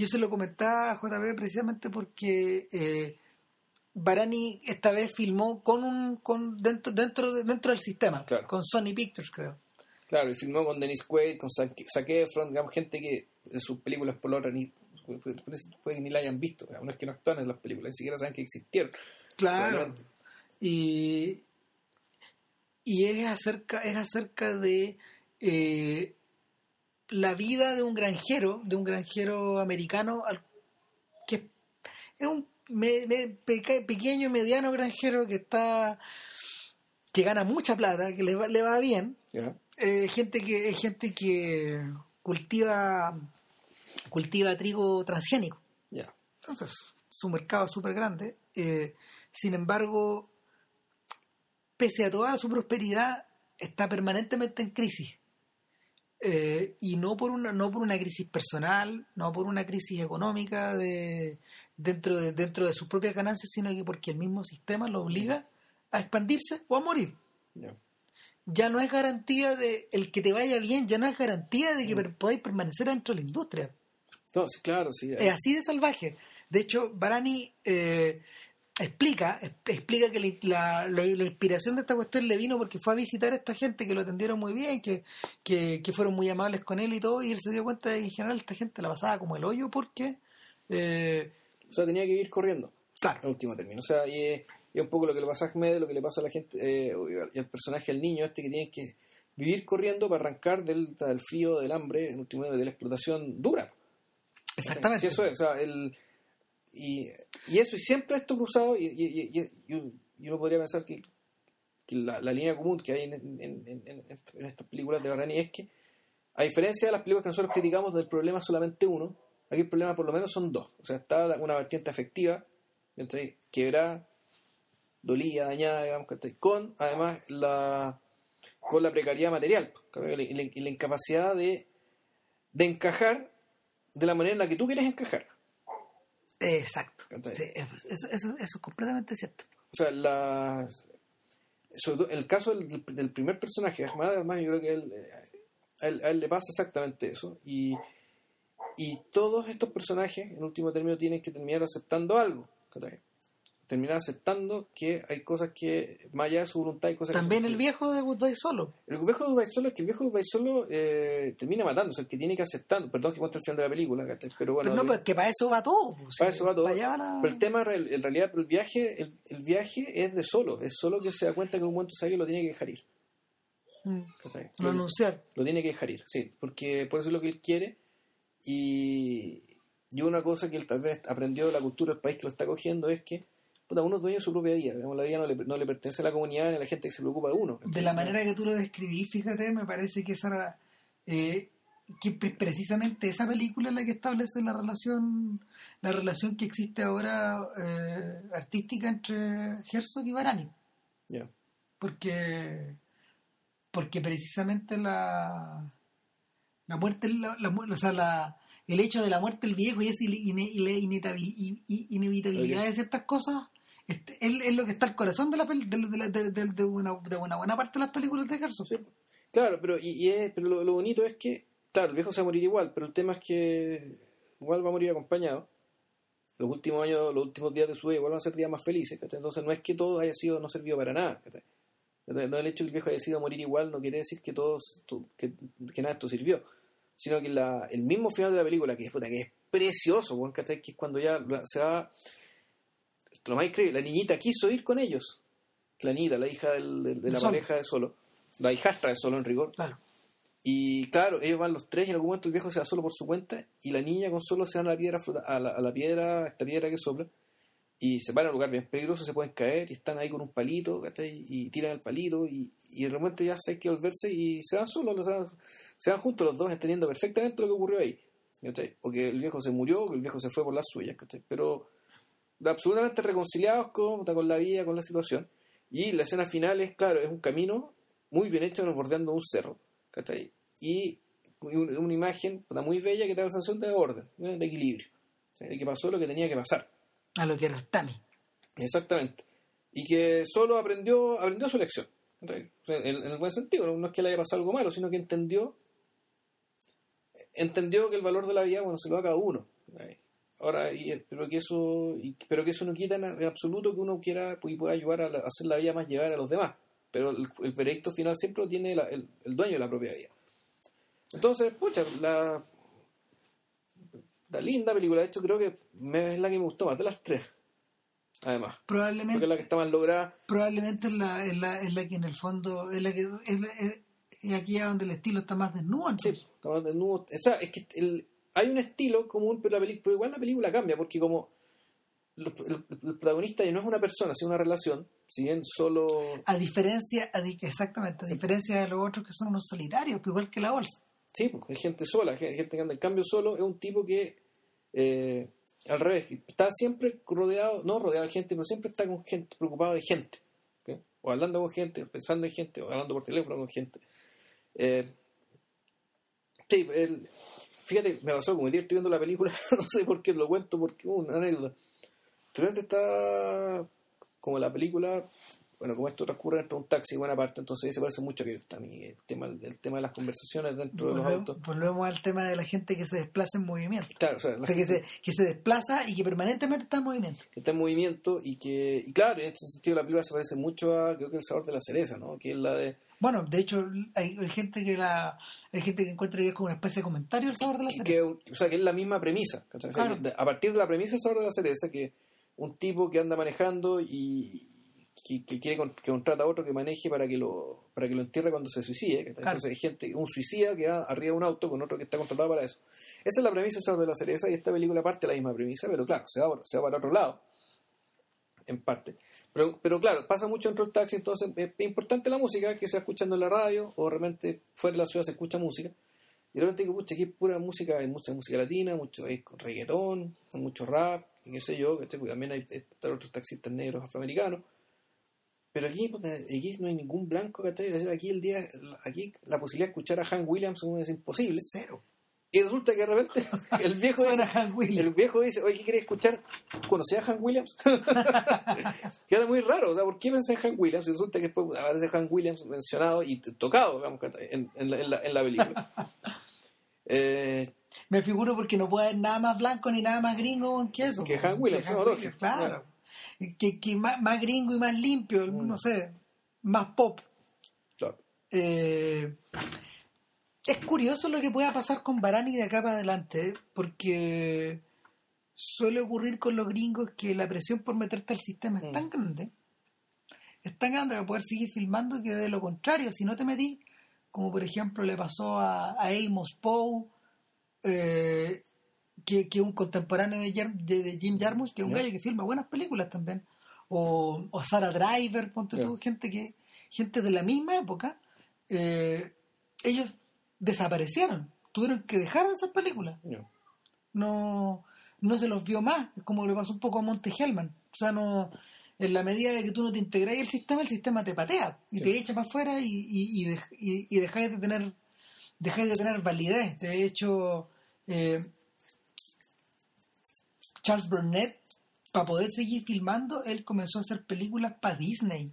yo se lo comentaba a JB precisamente porque eh, Barani esta vez filmó con un con dentro dentro de- dentro del sistema Claro. con Sony Pictures creo. Claro, y filmó con Dennis Quaid, con Zac Zac Efron, digamos, gente que en sus películas por hora ni, puede, ni la hayan visto, no es que no actúan en las películas, ni siquiera saben que existieron. Claro. Y, y es acerca, es acerca de eh, la vida de un granjero, de un granjero americano, al- que es un me- me- peca- pequeño y mediano granjero que está que gana mucha plata, que le va, le va bien, eh, gente que es gente que cultiva cultiva trigo transgénico. Entonces, su mercado es súper grande. Eh, sin embargo, pese a toda su prosperidad, está permanentemente en crisis. Eh, y no por una no por una crisis personal, no por una crisis económica de, dentro, de, dentro de sus propias ganancias, sino que porque el mismo sistema lo obliga a expandirse o a morir. ya. Ya no es garantía de el que te vaya bien, ya no es garantía de que per- podáis permanecer dentro de la industria. Entonces, claro, sí. Es así de salvaje. De hecho, Barani eh, explica, explica que la, la- la inspiración de esta cuestión le vino porque fue a visitar a esta gente que lo atendieron muy bien, que, que, que fueron muy amables con él y todo, y él se dio cuenta de que en general esta gente la pasaba como el hoyo porque, eh, O sea, tenía que ir corriendo, claro, en último término. O sea, y es, un poco lo que le pasa a Ahmed, lo que le pasa a la gente, eh, y al personaje, al niño este que tiene que vivir corriendo para arrancar del, del frío, del hambre, en último término, de la explotación dura. exactamente. Sí, eso es, o sea, el, y, y eso, y siempre esto cruzado, y, y, y- uno- podría pensar que, que la, la línea común que hay en, en, en- estas películas de Barani es que, a diferencia de las películas que nosotros criticamos del problema solamente uno, aquí el problema por lo menos son dos. O sea, está una vertiente afectiva, ¿cachai? quebrada, dolida, dañada, digamos, con además la con la precariedad material y la incapacidad de, de encajar de la manera en la que tú quieres encajar. Exacto. Sí, eso, eso, eso es completamente cierto. O sea, la, sobre el caso del, del primer personaje, Ahmad, además, yo creo que él, eh, a, él, a él le pasa exactamente eso. Y, y todos estos personajes, en último término, tienen que terminar aceptando algo. ¿cachai? Terminar aceptando que hay cosas que, más allá de su voluntad, hay cosas También que el viejo de Goodbye Solo. El viejo de Dubai Solo es que el viejo de Dubai Solo eh, termina matándose, el que tiene que aceptar. Perdón que muestre el final de la película, pero bueno. Pero no, pues que para eso va todo. pues, Para sí, eso va todo. para a- Pero el tema, en realidad, pero el viaje, el, el viaje es de solo. Es solo que se da cuenta que en un momento que lo tiene que dejar ir. Mm, lo tiene que dejar ir, sí. Porque por eso es lo que él quiere. Y, Y una cosa que él tal vez aprendió de la cultura del país que lo está cogiendo es que puta, uno es dueño de su propia vida. Digamos, la vida no le, no le pertenece a la comunidad ni a la gente que se preocupa de uno. De la manera que tú lo describís, fíjate, me parece que esa era, eh, que precisamente esa película es la que establece la relación la relación que existe ahora eh, artística entre Herzog y Barani. Ya. porque porque precisamente la la muerte la, la o sea la el hecho de la muerte del viejo y esa ine- ine- ine- inevitabil- i- i- inevitabilidad Ok. de ciertas cosas este, es, es lo que está al corazón de la de, de, de- de- una, de una buena parte de las películas de Herzog Sí. Claro, pero, y, y es- pero lo, lo bonito es que, claro, el viejo se va a morir igual, pero el tema es que igual va a morir acompañado. Los últimos años, los últimos días de su vida igual van a ser días más felices. ¿cachai? Entonces no es que todo haya sido no servido para nada. ¿cachai? No el hecho de que el viejo haya decidido morir igual no quiere decir que todos que, que nada esto sirvió. Sino que la, el mismo final de la película, que es, puta, que es precioso, ¿cachai? que es cuando ya se va... Lo más increíble, la niñita quiso ir con ellos. La niñita, la hija del- de De la Solo. pareja de Solo. La hijastra de Solo en rigor. claro Y claro, ellos van los tres y en algún momento el viejo se va solo por su cuenta y la niña con solo se van a la piedra, flota- a la, a la piedra, a esta piedra que sopla y se van a un lugar bien peligroso, se pueden caer y están ahí con un palito y tiran el palito y, y de repente ya se hay que volverse y se van solos, se van juntos los dos entendiendo perfectamente lo que ocurrió ahí. ¿cachai? O que el viejo se murió, que el viejo se fue por las suyas, ¿cachai? pero absolutamente reconciliados con, con la vida, con la situación. Y la escena final es, claro, es un camino muy bien hecho, nos bordeando un cerro, ¿cachai? Y un- una imagen muy bella que te da la sensación de orden, ¿eh? de equilibrio, ¿sí? de que pasó lo que tenía que pasar. a lo que era Stami Exactamente. Y que solo aprendió, aprendió su lección. En, en el buen sentido, no- es que le haya pasado algo malo, sino que entendió entendió que el valor de la vida, bueno, se lo da a cada uno. Ahora, y, pero que eso y- pero que eso no quita en, absoluto que uno quiera y pueda ayudar a, la- a hacer la vida más llegar a los demás. Pero el, el veredicto final siempre lo tiene la- el, el dueño de la propia vida. Entonces, pucha, la, la linda película, de hecho creo que me- es la que me gustó más de las tres. Además, porque probablemente es la que está más lograda. probablemente es la, es la, es la que en el fondo es la que es, la- es- es aquí a donde el estilo está más desnudo Sí, entonces. está más desnudo. O sea, es que el- hay un estilo común, pero, la peli- pero igual la película cambia, porque como el, el protagonista ya no es una persona, sino una relación, si bien solo... a diferencia a di- exactamente a diferencia de los otros que son unos solitarios igual que la bolsa Sí, porque hay gente sola, hay gente que anda en cambio solo, es un tipo que... eh, al revés, está siempre rodeado, no rodeado de gente, pero siempre está con gente, preocupado de gente. O hablando con gente, o pensando en gente, o hablando por teléfono con gente. Eh, sí, el- fíjate, me pasó como estoy viendo la película, no sé por qué lo cuento, porque una anécdota. De repente está como la película, bueno, como esto transcurre entre un taxi y buena parte, entonces ahí se parece mucho a que también el tema, el tema de las conversaciones dentro de los autos. volvemos al tema de la gente que se desplaza en movimiento Claro, o sea, la o sea, que gente- se, que se desplaza y que permanentemente está en movimiento que está en movimiento y que, y claro, en este sentido la película se parece mucho a, creo que el sabor de la cereza, ¿no? Que es la de, bueno de hecho hay, hay gente que la hay gente que encuentra que es como una especie de comentario el sabor de la cereza que, o sea, que es la misma premisa, ¿cachai? O sea, Claro. que de- a partir de la premisa del sabor de la cereza, que un tipo que anda manejando y que, que quiere con- que contrata a otro que maneje para que lo para que lo entierre cuando se suicide. Entonces hay gente, un suicida que va arriba de un auto con otro que está contratado para eso. Esa es la premisa de la cereza y esta película parte de la misma premisa, pero claro, se va, se va para otro lado, en parte. Pero, pero claro, pasa mucho dentro del taxi, entonces es, es importante la música que se va escuchando en la radio o de repente fuera de la ciudad se escucha música. Y de repente digo, pucha, aquí hay pura música, hay mucha música latina, mucho hay reggaetón, mucho rap, y qué sé yo, también hay, otros taxistas negros afroamericanos. Pero aquí, aquí no hay ningún blanco, ¿cachai? Aquí el día, aquí la posibilidad de escuchar a Hank Williams es imposible. cero Y resulta que de repente el viejo dice, Hank el viejo dice, oye, ¿qué querés escuchar? ¿Conocías a Hank Williams? Queda muy raro, o sea, ¿por qué pensé en Hank Williams? Y resulta que después aparece Hank Williams mencionado y tocado, digamos, en, en la, en, la, en la película. Eh, me figuro porque no puede haber nada más blanco ni nada más gringo que eso Que Hank Williams, no, lógico, claro que, que más, más gringo y más limpio Mm. no sé más pop claro. Eh, es curioso lo que pueda pasar con Barani de acá para adelante, ¿eh? porque suele ocurrir con los gringos que la presión por meterte al sistema es Mm. tan grande, es tan grande para poder seguir filmando que de lo contrario, si no te metí, como por ejemplo le pasó a, a Amos Poe, eh, que, que un contemporáneo de, Jer- de- de Jim Jarmusch, que es un gallo que filma buenas películas también. O, o Sarah Driver, ponte tú, gente que gente de la misma época, eh, ellos desaparecieron, tuvieron que dejar de hacer películas. No, no se los vio más, es como le pasó un poco a Monte Hellman. O sea, no, en la medida de que tú no te integras el sistema, el sistema te patea y Sí. te echa para afuera y, y, y, y dejáis de tener dejáis de tener validez. De hecho, eh, Charles Burnett, para poder seguir filmando, él comenzó a hacer películas para Disney,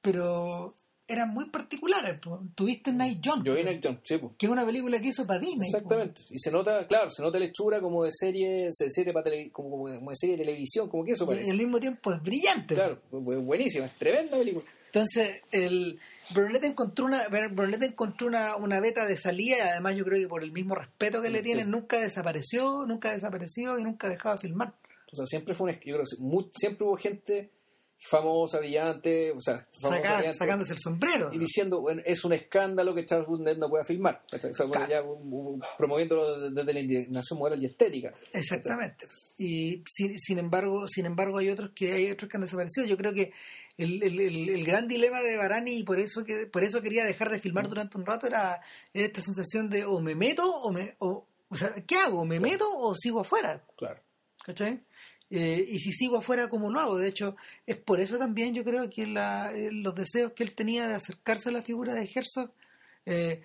pero eran muy particulares. po. Tuviste Night John, Yo vi Night John, sí, pues. que es una película que hizo para Disney. po. Exactamente. Y se nota, claro, se nota la hechura como de serie, serie para tele- como, como de serie de televisión, como que eso Y parece. al mismo tiempo es brillante. Claro, bu- buenísima, es tremenda película. Entonces, el Burnett encontró una Burnett encontró una, una beta de salida y además yo creo que por el mismo respeto que le tienen nunca desapareció, nunca desapareció y nunca dejaba de filmar. O sea, siempre fue un, yo creo que siempre hubo gente famosa, brillante, o sea, Saca- brillante, sacándose el sombrero. y diciendo, bueno, es un escándalo que Charles Burnett no pueda filmar. ¿cachai? O sea, bueno, ya, um, promoviéndolo desde, desde la indignación moral y estética. Exactamente. Y sin, sin embargo, sin embargo hay otros que hay otros que han desaparecido. Yo creo que el, el- el- el gran dilema de Barani y por eso que por eso quería dejar de filmar durante un rato era, era esta sensación de o me meto o me o, o sea, ¿qué hago? ¿Me meto o sigo afuera? Claro. ¿cachai? Eh, y si sigo afuera, ¿cómo lo hago? De hecho, es por eso también yo creo que la- eh, los deseos que él tenía de acercarse a la figura de Herzog, eh,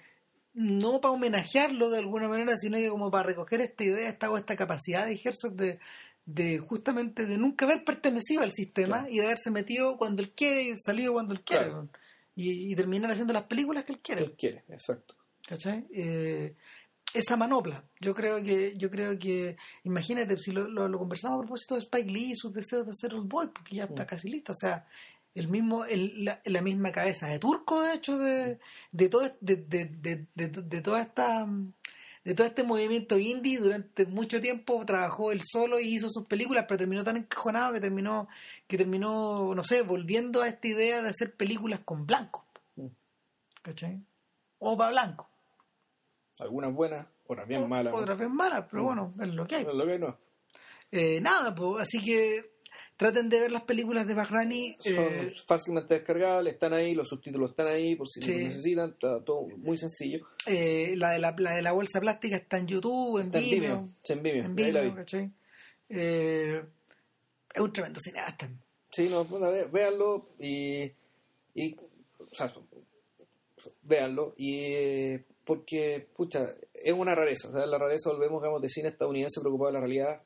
no para homenajearlo de alguna manera, sino que como para recoger esta idea, esta, o esta capacidad de Herzog de, de justamente de nunca haber pertenecido al sistema Claro. y de haberse metido cuando él quiere y salido cuando él quiere. Claro. Y, y terminar haciendo las películas que él Que quiere. él quiere, exacto. ¿cachai? Eh, esa manopla, yo creo que, yo creo que, imagínate, si lo, lo, lo conversamos a propósito de Spike Lee y sus deseos de hacer Old Boy, porque ya está casi listo, o sea, el mismo, el, la, la misma cabeza de turco, de hecho, de, de todo, de, de, de, de, de toda esta de todo este movimiento indie durante mucho tiempo trabajó él solo y hizo sus películas pero terminó tan encajonado que terminó que terminó no sé volviendo a esta idea de hacer películas con blanco Mm. ¿cachai? o para blanco Algunas buenas, otras bien malas. Otras veces malas, pero Mm. bueno, es lo que hay. Lo que hay no. Eh, nada, pues, así que traten de ver las películas de Bahrani. Son eh, fácilmente descargables, están ahí, los subtítulos están ahí, por si Sí. lo necesitan, está todo muy sencillo. eh, la, de la, la de la bolsa plástica está en YouTube, en Está en Vimeo. Vimeo, en Vimeo, En ahí la Vimeo, vi. Eh, es un tremendo cineasta. Sí, no, bueno, véanlo y, y o sea, véanlo y porque, pucha, es una rareza, o sea, la rareza volvemos, digamos, de cine estadounidense preocupado de la realidad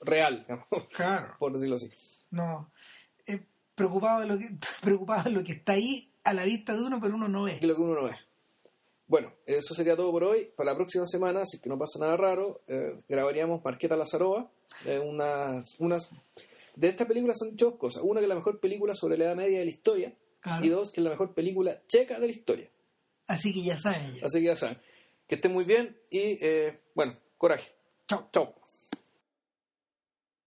real, digamos, Claro. por decirlo así. No. eh, preocupado, de lo que, preocupado de lo que está ahí a la vista de uno, pero uno no ve. Y lo que uno no ve. Bueno, eso sería todo por hoy. Para la próxima semana, si es que no pasa nada raro, eh, grabaríamos Marqueta Lazaroa. eh, unas, unas... De esta película son dos cosas. Una, que es la mejor película sobre la Edad Media de la historia. Claro. Y dos, que es la mejor película checa de la historia. Así que ya saben. ya. Así que ya saben. Que estén muy bien y, eh, bueno, coraje. Chao. Chao.